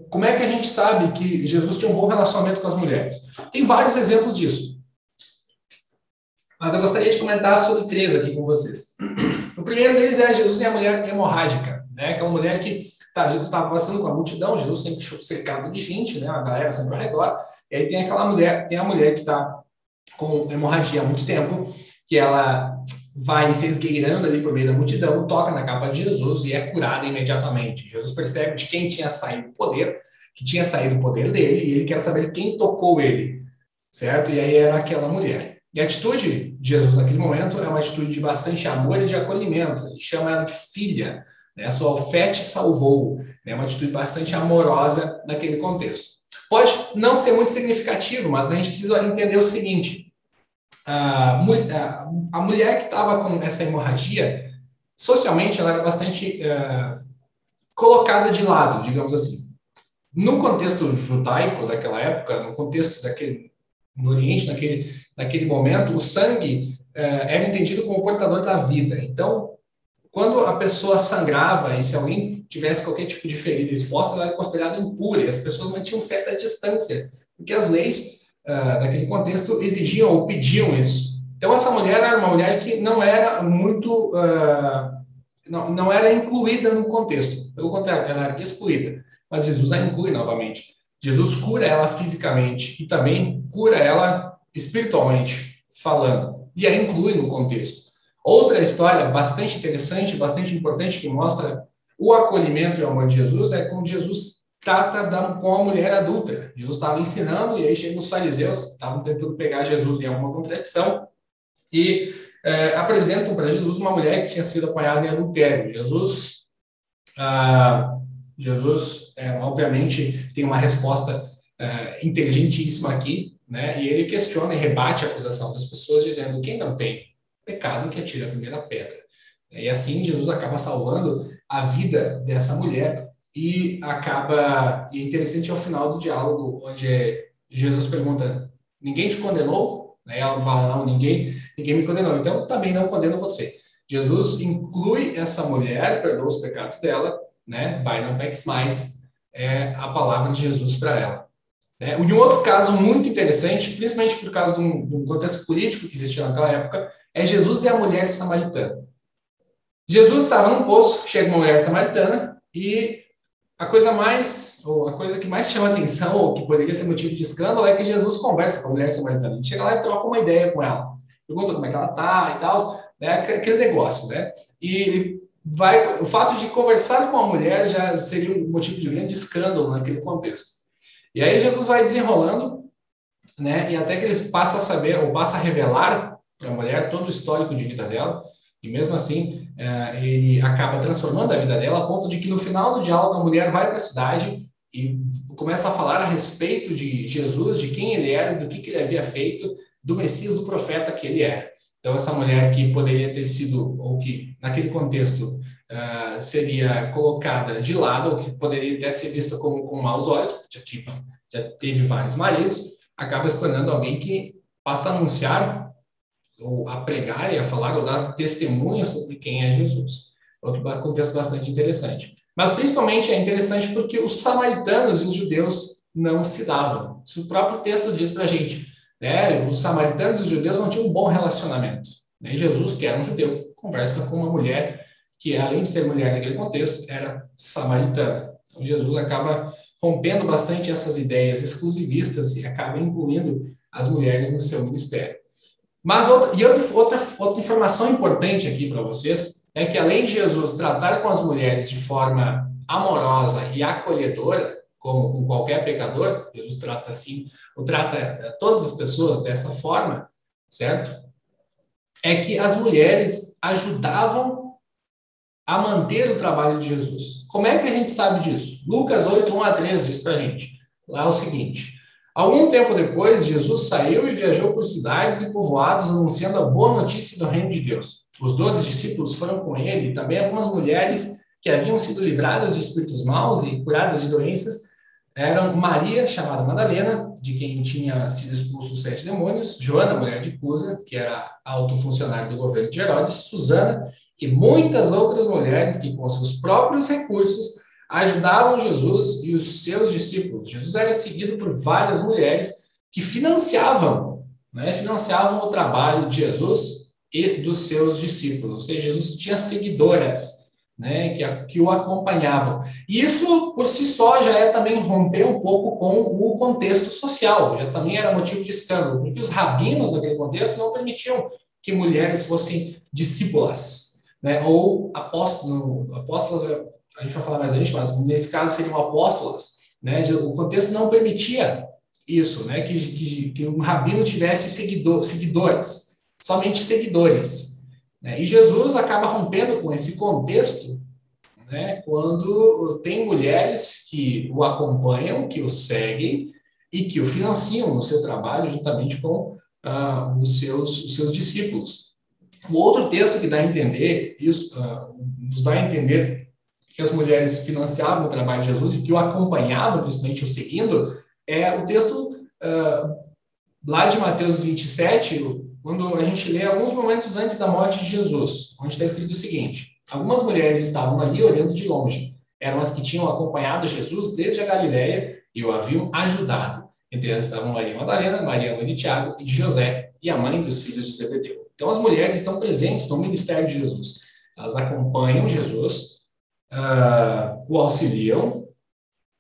[SPEAKER 1] como é que a gente sabe que Jesus tinha um bom relacionamento com as mulheres? Tem vários exemplos disso. Mas eu gostaria de comentar sobre três aqui com vocês. O primeiro deles é Jesus e a mulher hemorrágica, né? Que é uma mulher que tá, Jesus estava passando com a multidão, Jesus sempre cercado de gente, né? A galera sempre ao redor. E aí tem aquela mulher, tem a mulher que está com hemorragia há muito tempo, que ela vai se esgueirando ali por meio da multidão, toca na capa de Jesus e é curada imediatamente. Jesus percebe de quem tinha saído o poder, que tinha saído o poder dele, e ele quer saber quem tocou ele, certo? E aí era aquela mulher. E a atitude de Jesus naquele momento é uma atitude de bastante amor e de acolhimento. Ele chama ela de filha, né? A sua oferta salvou. É né? uma atitude bastante amorosa naquele contexto. Pode não ser muito significativo, mas a gente precisa entender o seguinte: a, a, mulher que estava com essa hemorragia, socialmente, ela era bastante uh, colocada de lado, digamos assim. No contexto judaico daquela época, no contexto daquele, no Oriente, naquele, naquele momento, o sangue uh, era entendido como portador da vida. Então, quando a pessoa sangrava e se alguém tivesse qualquer tipo de ferida exposta, ela era considerada impura e as pessoas mantinham certa distância, porque as leis uh, daquele contexto exigiam ou pediam isso. Então, essa mulher era uma mulher que não era muito. Uh, não, não era incluída no contexto. Pelo contrário, ela era excluída. Mas Jesus a inclui novamente. Jesus cura ela fisicamente e também cura ela espiritualmente falando. E a inclui no contexto. Outra história bastante interessante, bastante importante, que mostra o acolhimento e o amor de Jesus, é como Jesus trata com a mulher adulta. Jesus estava ensinando, e aí chegam os fariseus, que estavam tentando pegar Jesus em alguma contradição, e é, apresentam para Jesus uma mulher que tinha sido apanhada em adultério. Jesus, ah, Jesus é, obviamente, tem uma resposta é, inteligentíssima aqui, né? e ele questiona e rebate a acusação das pessoas, dizendo: quem não tem pecado, que atire a primeira pedra. E assim, Jesus acaba salvando a vida dessa mulher e acaba. E é interessante ao final do diálogo, onde Jesus pergunta: ninguém te condenou? Né? Ela fala: não, ninguém ninguém me condenou, então também não condeno você. Jesus inclui essa mulher, perdoa os pecados dela, né? Vai, não peques mais, é a palavra de Jesus para ela. É, e um outro caso muito interessante, principalmente por causa de um, de um, contexto político que existia naquela época, é Jesus e a mulher samaritana. Jesus estava num poço, chega uma mulher samaritana e a coisa mais, ou a coisa que mais chama atenção, ou que poderia ser motivo de escândalo, é que Jesus conversa com a mulher samaritana. Ele chega lá e troca uma ideia com ela pergunta como é que ela tá e tal, né? Aquele negócio, né? E ele vai, o fato de conversar com a mulher já seria um motivo de grande escândalo naquele contexto. E aí Jesus vai desenrolando, né? E até que ele passa a saber ou passa a revelar para a mulher todo o histórico de vida dela. E mesmo assim, é, ele acaba transformando a vida dela a ponto de que no final do diálogo a mulher vai para a cidade e começa a falar a respeito de Jesus, de quem ele era, do que, que ele havia feito, do Messias, do profeta que ele é. Então, essa mulher que poderia ter sido, ou que naquele contexto uh, seria colocada de lado, ou que poderia até ser vista com, com maus olhos, já, tive, já teve vários maridos, acaba se tornando alguém que passa a anunciar, ou a pregar e a falar, ou dar testemunha sobre quem é Jesus. Outro contexto bastante interessante. Mas, principalmente, é interessante porque os samaritanos e os judeus não se davam. Isso o próprio texto diz para a gente. Né? Os samaritanos e os judeus não tinham um bom relacionamento. Né? Jesus, que era um judeu, conversa com uma mulher que, além de ser mulher naquele contexto, era samaritana. Então, Jesus acaba rompendo bastante essas ideias exclusivistas e acaba incluindo as mulheres no seu ministério. Mas outra, e outra, outra, outra informação importante aqui para vocês é que além de Jesus tratar com as mulheres de forma amorosa e acolhedora, como com qualquer pecador, Jesus trata assim, ou trata eh, todas as pessoas dessa forma, certo? É que as mulheres ajudavam a manter o trabalho de Jesus. Como é que a gente sabe disso? Lucas 8, 1 a 3 diz para a gente. Lá é o seguinte: Algum tempo depois, Jesus saiu e viajou por cidades e povoados anunciando a boa notícia do reino de Deus. Os doze discípulos foram com ele e também algumas mulheres que haviam sido livradas de espíritos maus e curadas de doenças eram Maria, chamada Madalena, de quem tinha sido expulso os sete demônios, Joana, mulher de Cusa, que era alto funcionário do governo de Herodes, Susana e muitas outras mulheres que, com seus próprios recursos, ajudavam Jesus e os seus discípulos. Jesus era seguido por várias mulheres que financiavam, né, financiavam o trabalho de Jesus e dos seus discípulos. Ou seja, Jesus tinha seguidoras né, que, que o acompanhavam. E isso, por si só, já é também romper um pouco com o contexto social, já também era motivo de escândalo, porque os rabinos naquele contexto não permitiam que mulheres fossem discípulas, né, ou apóstolos, apóstolas, a gente vai falar mais a gente, mas nesse caso seriam apóstolas, né, o contexto não permitia isso, né, que, que, que um rabino tivesse seguidor, seguidores, somente seguidores? E Jesus acaba rompendo com esse contexto né, quando tem mulheres que o acompanham, que o seguem e que o financiam no seu trabalho juntamente com ah, os, seus, os seus discípulos. O outro texto que dá a entender isso, ah, nos dá a entender que as mulheres financiavam o trabalho de Jesus e que o acompanhavam, principalmente o seguindo, é o texto ah, lá de Mateus 27, quando a gente lê alguns momentos antes da morte de Jesus, onde está escrito o seguinte: Algumas mulheres estavam ali olhando de longe. Eram as que tinham acompanhado Jesus desde a Galiléia e o haviam ajudado. Entre elas estavam Maria Madalena, Maria mãe de Tiago e de José, e a mãe dos filhos de Zebedeu. Então, as mulheres estão presentes no ministério de Jesus. Elas acompanham Jesus, uh, o auxiliam,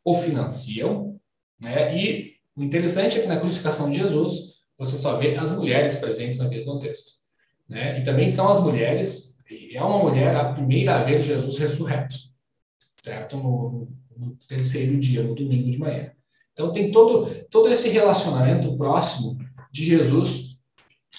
[SPEAKER 1] o financiam, né? e o interessante é que na crucificação de Jesus, você só vê as mulheres presentes naquele contexto. né? E também são as mulheres, e é uma mulher a primeira a ver Jesus ressurreto, certo? No, no terceiro dia, no domingo de manhã. Então tem todo, todo esse relacionamento próximo de Jesus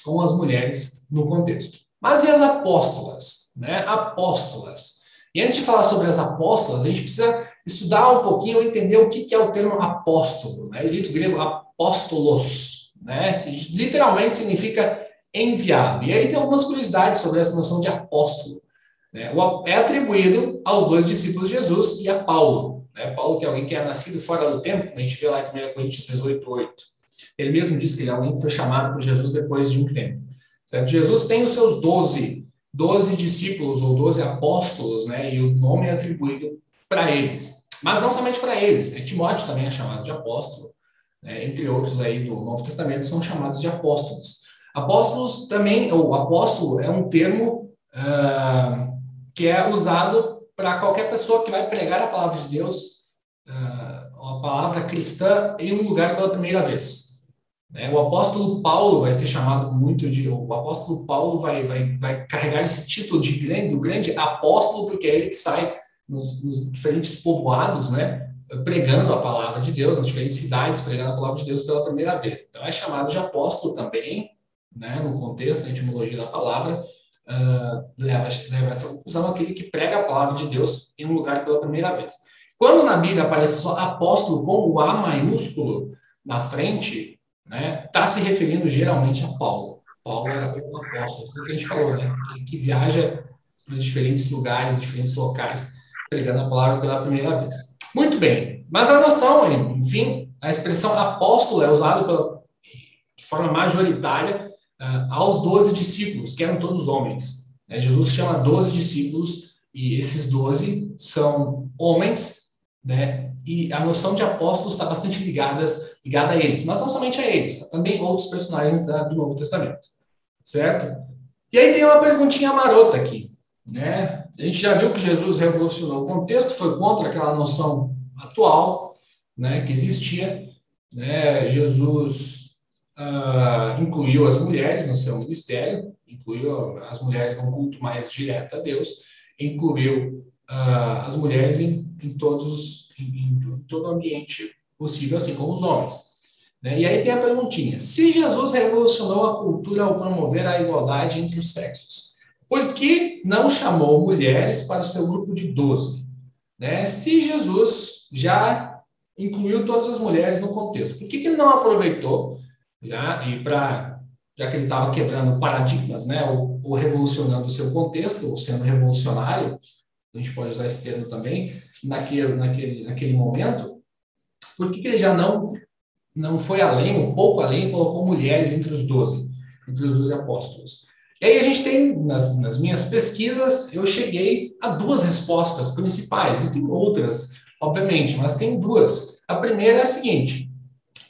[SPEAKER 1] com as mulheres no contexto. Mas e as apóstolas? Né? Apóstolas. E antes de falar sobre as apóstolas, a gente precisa estudar um pouquinho, entender o que é o termo apóstolo. Né? Ele do grego apóstolos, né? que literalmente significa enviado. E aí tem algumas curiosidades sobre essa noção de apóstolo. Né? É atribuído aos dois discípulos de Jesus e a Paulo. Né? Paulo, que é alguém que é nascido fora do tempo, a gente vê lá em 1 Coríntios 18, 8. Ele mesmo disse que ele é alguém que foi chamado por Jesus depois de um tempo. Certo? Jesus tem os seus doze, doze discípulos ou doze apóstolos, né? E o nome é atribuído para eles. Mas não somente para eles, né? Timóteo também é chamado de apóstolo, né? entre outros aí do Novo Testamento são chamados de apóstolos. Apóstolos também, ou apóstolo é um termo uh, que é usado para qualquer pessoa que vai pregar a palavra de Deus, uh, a palavra cristã, em um lugar pela primeira vez. Né? O apóstolo Paulo vai ser chamado muito de. O apóstolo Paulo vai, vai, vai carregar esse título de grande, do grande apóstolo, porque é ele que sai nos, nos diferentes povoados, né? Pregando a palavra de Deus, nas diferentes cidades, pregando a palavra de Deus pela primeira vez. Então, é chamado de apóstolo também, né, no contexto da etimologia da palavra, uh, leva, leva essa conclusão aquele que prega a palavra de Deus em um lugar pela primeira vez. Quando na Bíblia aparece só apóstolo com o A maiúsculo na frente, né, está se referindo geralmente a Paulo. Paulo era o apóstolo, tudo que a gente falou, né, que viaja para os diferentes lugares, diferentes locais, pregando a palavra pela primeira vez. Muito bem, mas a noção, enfim, a expressão apóstolo é usada pela, de forma majoritária uh, aos doze discípulos, que eram todos homens. Né? Jesus chama doze discípulos e esses doze são homens, né? E a noção de apóstolos está bastante ligada ligada a eles, mas não somente a eles, tá? também outros personagens da, do Novo Testamento, certo? E aí tem uma perguntinha marota aqui, né? A gente já viu que Jesus revolucionou o contexto, foi contra aquela noção atual, né, que existia, né? Jesus uh, incluiu as mulheres no seu ministério, incluiu as mulheres num culto mais direto a Deus, incluiu uh, as mulheres em, em todos em, em todo o ambiente possível, assim como os homens. Né? E aí tem a perguntinha: se Jesus revolucionou a cultura ao promover a igualdade entre os sexos, por que não chamou mulheres para o seu grupo de 12? Né? Se Jesus já incluiu todas as mulheres no contexto, por que, que ele não aproveitou já e já que ele estava quebrando paradigmas, né, ou, ou revolucionando o seu contexto, ou sendo revolucionário, a gente pode usar esse termo também, naquele, naquele, naquele momento, por que, que ele já não, não foi além, um pouco além, colocou mulheres entre os doze, entre os doze apóstolos? E aí a gente tem, nas, nas minhas pesquisas, eu cheguei a duas respostas principais. Existem outras, obviamente, mas tem duas. A primeira é a seguinte,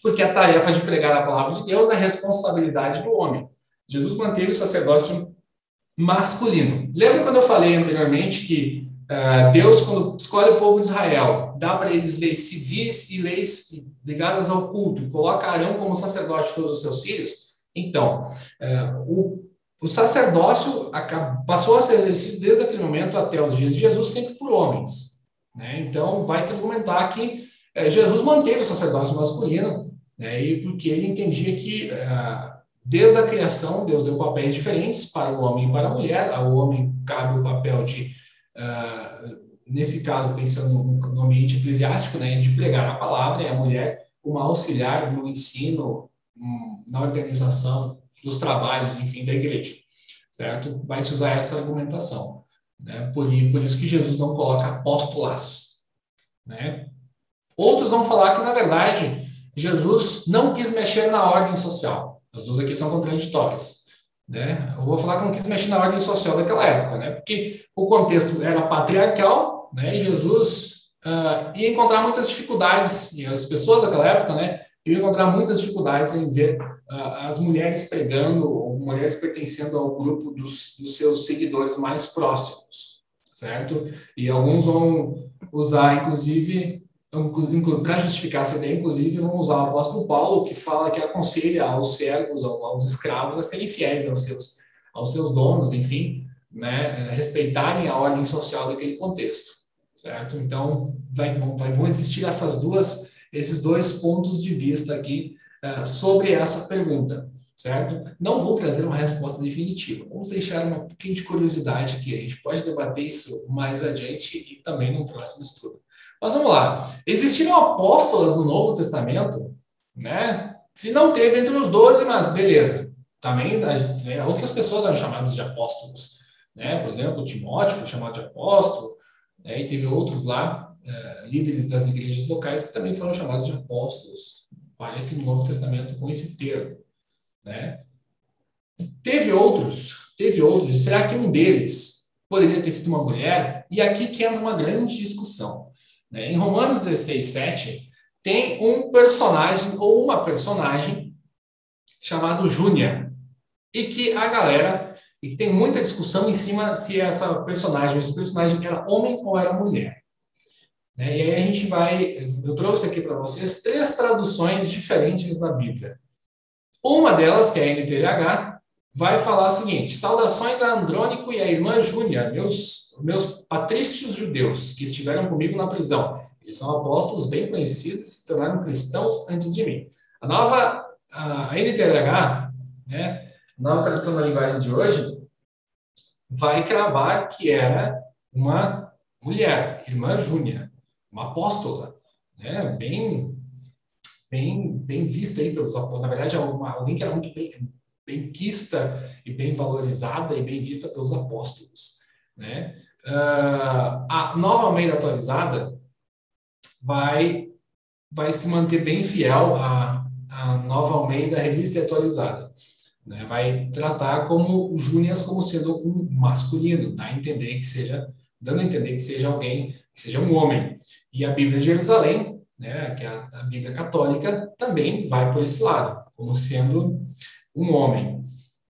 [SPEAKER 1] porque a tarefa de pregar a palavra de Deus é responsabilidade do homem. Jesus manteve o sacerdócio masculino. Lembra quando eu falei anteriormente que Uh, Deus, quando escolhe o povo de Israel, dá para eles leis civis e leis ligadas ao culto, e coloca Arão como sacerdote de todos os seus filhos. Então, uh, o, o sacerdócio passou a ser exercido desde aquele momento até os dias de Jesus, sempre por homens. Né? Então, vai se argumentar que uh, Jesus manteve o sacerdócio masculino, né? e porque ele entendia que, desde a criação, Deus deu papéis diferentes para o homem e para a mulher. Ao homem cabe o papel de uh, nesse caso, pensando no, ambiente eclesiástico, né, de pregar a palavra, e a mulher uma auxiliar no ensino, um, na organização dos trabalhos, enfim, da igreja, certo? Vai se usar essa argumentação. Né? Por, por isso que Jesus não coloca apóstolas, né? Outros vão falar que, na verdade, Jesus não quis mexer na ordem social. As duas aqui são contraditórias. Né? Eu vou falar que não quis mexer na ordem social daquela época, né? porque o contexto era patriarcal, né? e Jesus uh, ia encontrar muitas dificuldades, e as pessoas daquela época né, iam encontrar muitas dificuldades em ver uh, as mulheres pregando, ou mulheres pertencendo ao grupo dos, dos seus seguidores mais próximos, certo? E alguns vão usar, inclusive, para justificar essa ideia, inclusive, vão usar o apóstolo Paulo, que fala que aconselha aos servos, aos escravos, a serem fiéis aos seus, aos seus donos, enfim, né, respeitarem a ordem social daquele contexto, certo? Então, vai, vão existir essas duas, esses dois pontos de vista aqui uh, sobre essa pergunta, certo? Não vou trazer uma resposta definitiva, vamos deixar uma pouquinho de curiosidade aqui, a gente pode debater isso mais adiante e também no próximo estudo. Mas vamos lá, existiram apóstolas no Novo Testamento, né? Se não teve entre os doze, mas beleza, também outras pessoas eram chamadas de apóstolos, né? Por exemplo, Timóteo foi chamado de apóstolo, né? e teve outros lá, uh, líderes das igrejas locais, que também foram chamados de apóstolos. Parece no Novo Testamento com esse termo, né? Teve outros, teve outros. Será que um deles poderia ter sido uma mulher? E aqui que entra uma grande discussão. Né? Em Romanos 16, 7, tem um personagem ou uma personagem chamado Júnia, e que a galera e que tem muita discussão em cima se essa personagem, esse personagem era homem ou era mulher. Né? E aí a gente vai, eu trouxe aqui para vocês três traduções diferentes da Bíblia. Uma delas, que é a NTLH, vai falar o seguinte: Saudações a Andrônico e a irmã Júnia, meus, meus patrícios judeus que estiveram comigo na prisão. Eles são apóstolos bem conhecidos e se tornaram cristãos antes de mim. A nova a NTLH, né, nova tradução da linguagem de hoje, vai cravar que era uma mulher, irmã Júnia, uma apóstola, né, bem, bem, bem vista aí pelos apóstolos. Na verdade, é uma, alguém que era muito bem, bem quista e bem valorizada e bem vista pelos apóstolos. Né? Uh, a nova Almeida atualizada vai, vai se manter bem fiel à, à nova Almeida revista e atualizada. Né? Vai tratar como o Júnias como sendo um masculino, dá a entender que seja, dando a entender que seja alguém, que seja um homem. E a Bíblia de Jerusalém, né, que é a, Bíblia católica, também vai por esse lado, como sendo um homem.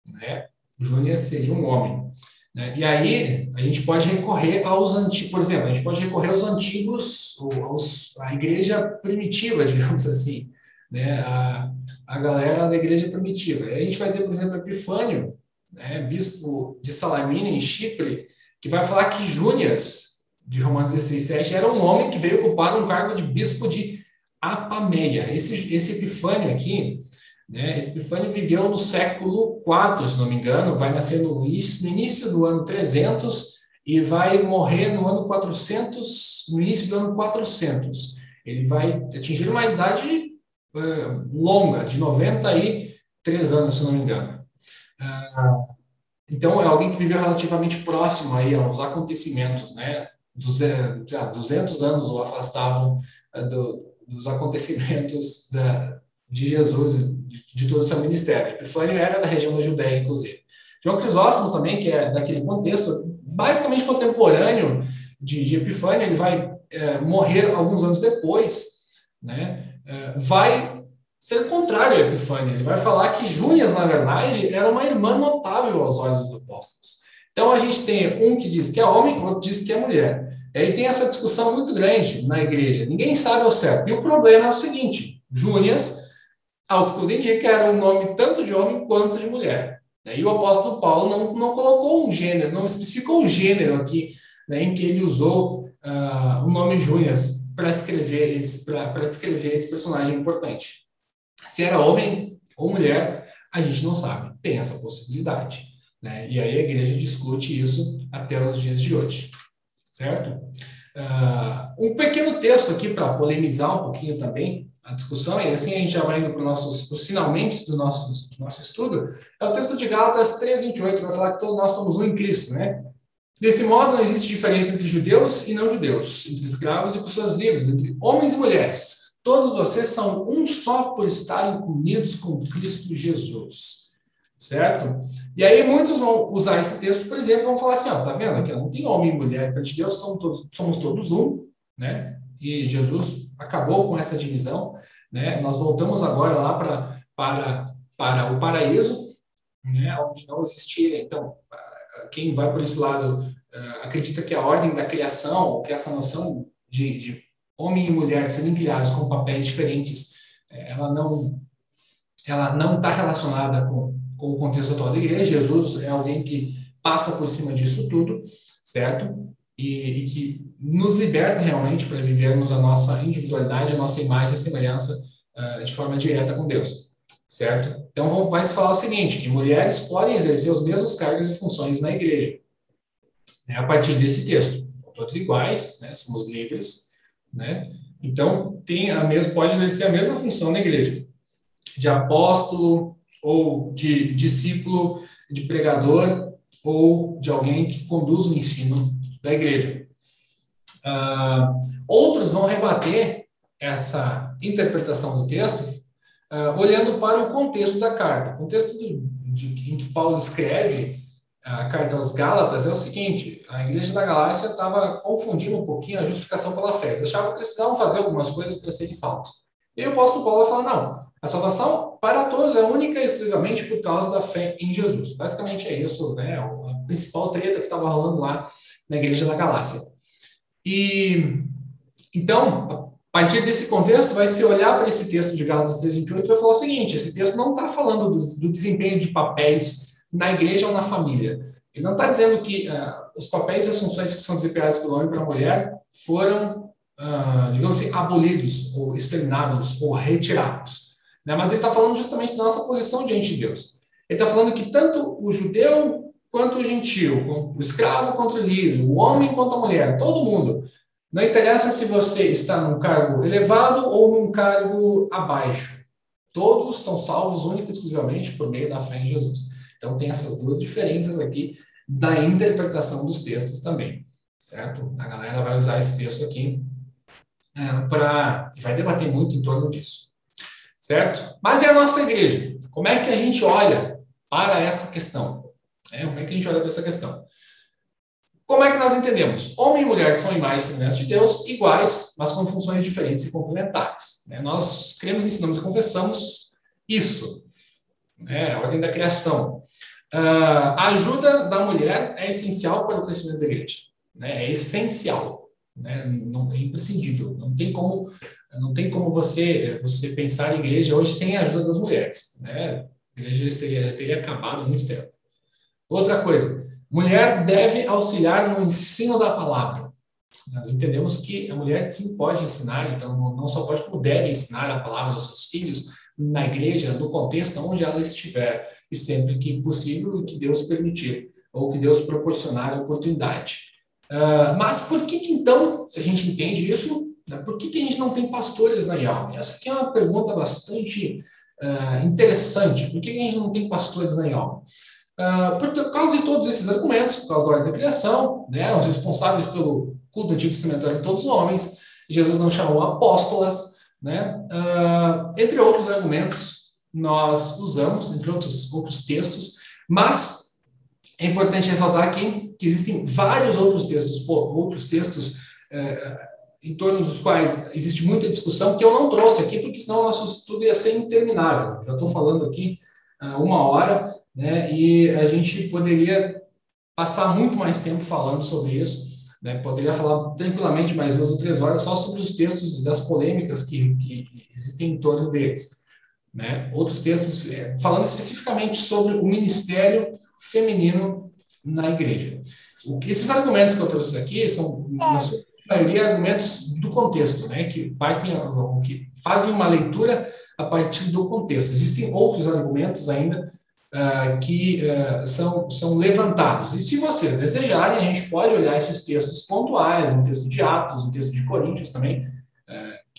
[SPEAKER 1] Né? Júnias seria um homem. Né? E aí a gente pode recorrer aos antigos, por exemplo, a gente pode recorrer aos antigos, aos, à igreja primitiva, digamos assim, né? A, a galera da igreja primitiva. Aí a gente vai ter, por exemplo, Epifânio, né? bispo de Salamina, em Chipre, que vai falar que Júnias, de Romanos 16, 7, era um homem que veio ocupar um cargo de bispo de Apameia. Esse, esse Epifânio aqui, né? Esse Epifânio viveu no século IV, se não me engano, vai nascer no início, no início do ano 300 e vai morrer no ano 400, no início do ano 400. Ele vai atingir uma idade uh, longa, de 93 anos, se não me engano. Uh, então, é alguém que viveu relativamente próximo aí aos acontecimentos, né? 200 anos o afastavam uh, do, dos acontecimentos da, de Jesus, de, de todo o seu ministério. Epifânio era da região da Judéia, inclusive. João Crisóstomo também, que é daquele contexto, basicamente contemporâneo de, de Epifânio, ele vai é, morrer alguns anos depois, né? É, vai ser contrário a Epifânia. Ele vai falar que Júnias, na verdade, era uma irmã notável aos olhos dos apóstolos. Então a gente tem um que diz que é homem, outro diz que é mulher. E aí tem essa discussão muito grande na igreja. Ninguém sabe ao certo. E o problema é o seguinte: Júnias, ao que tudo indica, era um nome tanto de homem quanto de mulher. E o apóstolo Paulo não, não colocou um gênero, não especificou um gênero aqui né, em que ele usou uh, o nome Júnias para descrever esse descrever esse personagem importante. Se era homem ou mulher, a gente não sabe. Tem essa possibilidade, né? E aí a igreja discute isso até os dias de hoje, certo? Uh, um pequeno texto aqui para polemizar um pouquinho também a discussão, e assim a gente já vai indo para os finalmente do nosso, do nosso estudo, é o texto de Gálatas 3,28, que vai falar que todos nós somos um em Cristo, né? Desse modo, não existe diferença entre judeus e não judeus, entre escravos e pessoas livres, entre homens e mulheres. Todos vocês são um só por estarem unidos com Cristo Jesus. Certo? E aí muitos vão usar esse texto, por exemplo, vão falar assim, ó, tá vendo aqui, não tem homem e mulher, perante Deus somos todos, somos todos um, né? E Jesus acabou com essa divisão, né? Nós voltamos agora lá pra, para, para o paraíso, né? Onde não existia, então, quem vai por esse lado uh, acredita que a ordem da criação, que essa noção de, de homem e mulher serem criados com papéis diferentes, eh, ela não ela não está relacionada com, com o contexto atual da igreja. Jesus é alguém que passa por cima disso tudo, certo? E, e que nos liberta realmente para vivermos a nossa individualidade, a nossa imagem e semelhança uh, de forma direta com Deus, certo? Então, vai se falar o seguinte, que mulheres podem exercer os mesmos cargos e funções na igreja, né, a partir desse texto. Todos iguais, né, somos livres, né? Então, tem a mesma, pode exercer a mesma função na igreja, de apóstolo ou de discípulo, de pregador ou de alguém que conduz o ensino da igreja. Uh, outros vão rebater essa interpretação do texto uh, olhando para o contexto da carta. O contexto de, de, em que Paulo escreve a carta aos Gálatas é o seguinte: a igreja da Galácia estava confundindo um pouquinho a justificação pela fé. Eles achavam que eles precisavam fazer algumas coisas para serem salvos. E o apóstolo Paulo vai falar: não, a salvação para todos é única e exclusivamente por causa da fé em Jesus. Basicamente é isso, né? A principal treta que estava rolando lá na igreja da Galácia. E então, a partir desse contexto, vai se olhar para esse texto de Gálatas 3:28 e vai falar o seguinte: esse texto não está falando do, do desempenho de papéis na igreja ou na família. Ele não está dizendo que uh, os papéis e as funções que são desempenhados pelo homem e pela mulher foram, uh, digamos assim, abolidos, ou exterminados, ou retirados. Né? Mas ele está falando justamente da nossa posição diante de Deus. Ele está falando que tanto o judeu quanto o gentil, o escravo contra o livre, o homem contra a mulher, todo mundo. Não interessa se você está num cargo elevado ou num cargo abaixo. Todos são salvos única e exclusivamente por meio da fé em Jesus. Então, tem essas duas diferenças aqui da interpretação dos textos também, certo? A galera vai usar esse texto aqui é, para. e vai debater muito em torno disso, certo? Mas e a nossa igreja? Como é que a gente olha para essa questão? É, como é que a gente olha para essa questão? Como é que nós entendemos? Homem e mulher são imagens e de Deus, iguais, mas com funções diferentes e complementares. Né? Nós cremos, ensinamos e confessamos isso. Né? A ordem da criação. Uh, a ajuda da mulher é essencial para o crescimento da igreja. Né? É essencial. Né? Não é imprescindível. Não tem como, não tem como você, você pensar em igreja hoje sem a ajuda das mulheres. Né? A igreja teria, teria acabado muito tempo. Outra coisa, mulher deve auxiliar no ensino da palavra. Nós entendemos que a mulher sim pode ensinar, então não só pode, como deve ensinar a palavra aos seus filhos na igreja, no contexto onde ela estiver e sempre que possível, que Deus permitir, ou que Deus proporcionar a oportunidade. Uh, mas por que, que, então, se a gente entende isso, por que, que a gente não tem pastores na IALM? Essa aqui é uma pergunta bastante uh, interessante. Por que, que, a gente não tem pastores na IALM? Uh, ah, por causa de todos esses argumentos, por causa da ordem da criação, né, os responsáveis pelo culto antigo testamentário de todos os homens, Jesus não chamou apóstolas, né, entre outros argumentos nós usamos, entre outros, outros textos, mas é importante ressaltar aqui que existem vários outros textos, outros textos é, em torno dos quais existe muita discussão, que eu não trouxe aqui, porque senão o nosso estudo ia ser interminável. Já estou falando aqui uh, uma hora, né, e a gente poderia passar muito mais tempo falando sobre isso, né, poderia falar tranquilamente mais duas ou três horas só sobre os textos das polêmicas que, que existem em torno deles. Né? Outros textos é, falando especificamente sobre o ministério feminino na igreja. O que, esses argumentos que eu trouxe aqui são, na sua maioria, argumentos do contexto, né? que, partem, que fazem uma leitura a partir do contexto. Existem outros argumentos ainda uh, que uh, são, são levantados. E se vocês desejarem, a gente pode olhar esses textos pontuais, no texto de Atos, no texto de Coríntios também,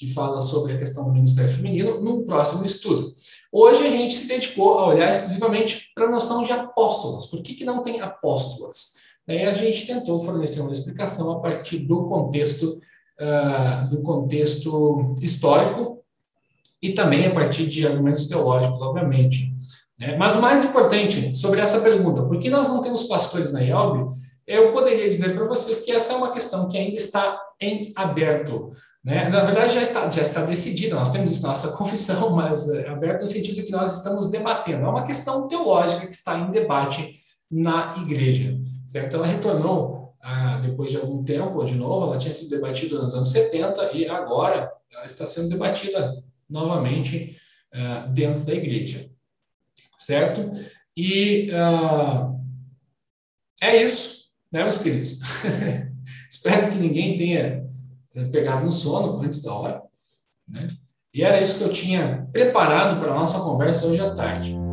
[SPEAKER 1] que fala sobre a questão do Ministério Feminino, no próximo estudo. Hoje a gente se dedicou a olhar exclusivamente para a noção de apóstolas. Por que, que não tem apóstolas? Daí a gente tentou fornecer uma explicação a partir do contexto, uh, do contexto histórico e também a partir de argumentos teológicos, obviamente. Né? Mas o mais importante sobre essa pergunta, por que nós não temos pastores na IELB? Eu poderia dizer para vocês que essa é uma questão que ainda está em aberto. Né? Na verdade, já está, já está decidida, nós temos isso na nossa confissão, mas é aberto no sentido que nós estamos debatendo. É uma questão teológica que está em debate na igreja. Certo? Ela retornou ah, depois de algum tempo, de novo, ela tinha sido debatida nos anos 70 e agora ela está sendo debatida novamente ah, dentro da igreja. Certo? E uh, é isso, né, meus queridos? Espero que ninguém tenha eh, pegado no sono antes da hora. Né? E era isso que eu tinha preparado para a nossa conversa hoje à tarde.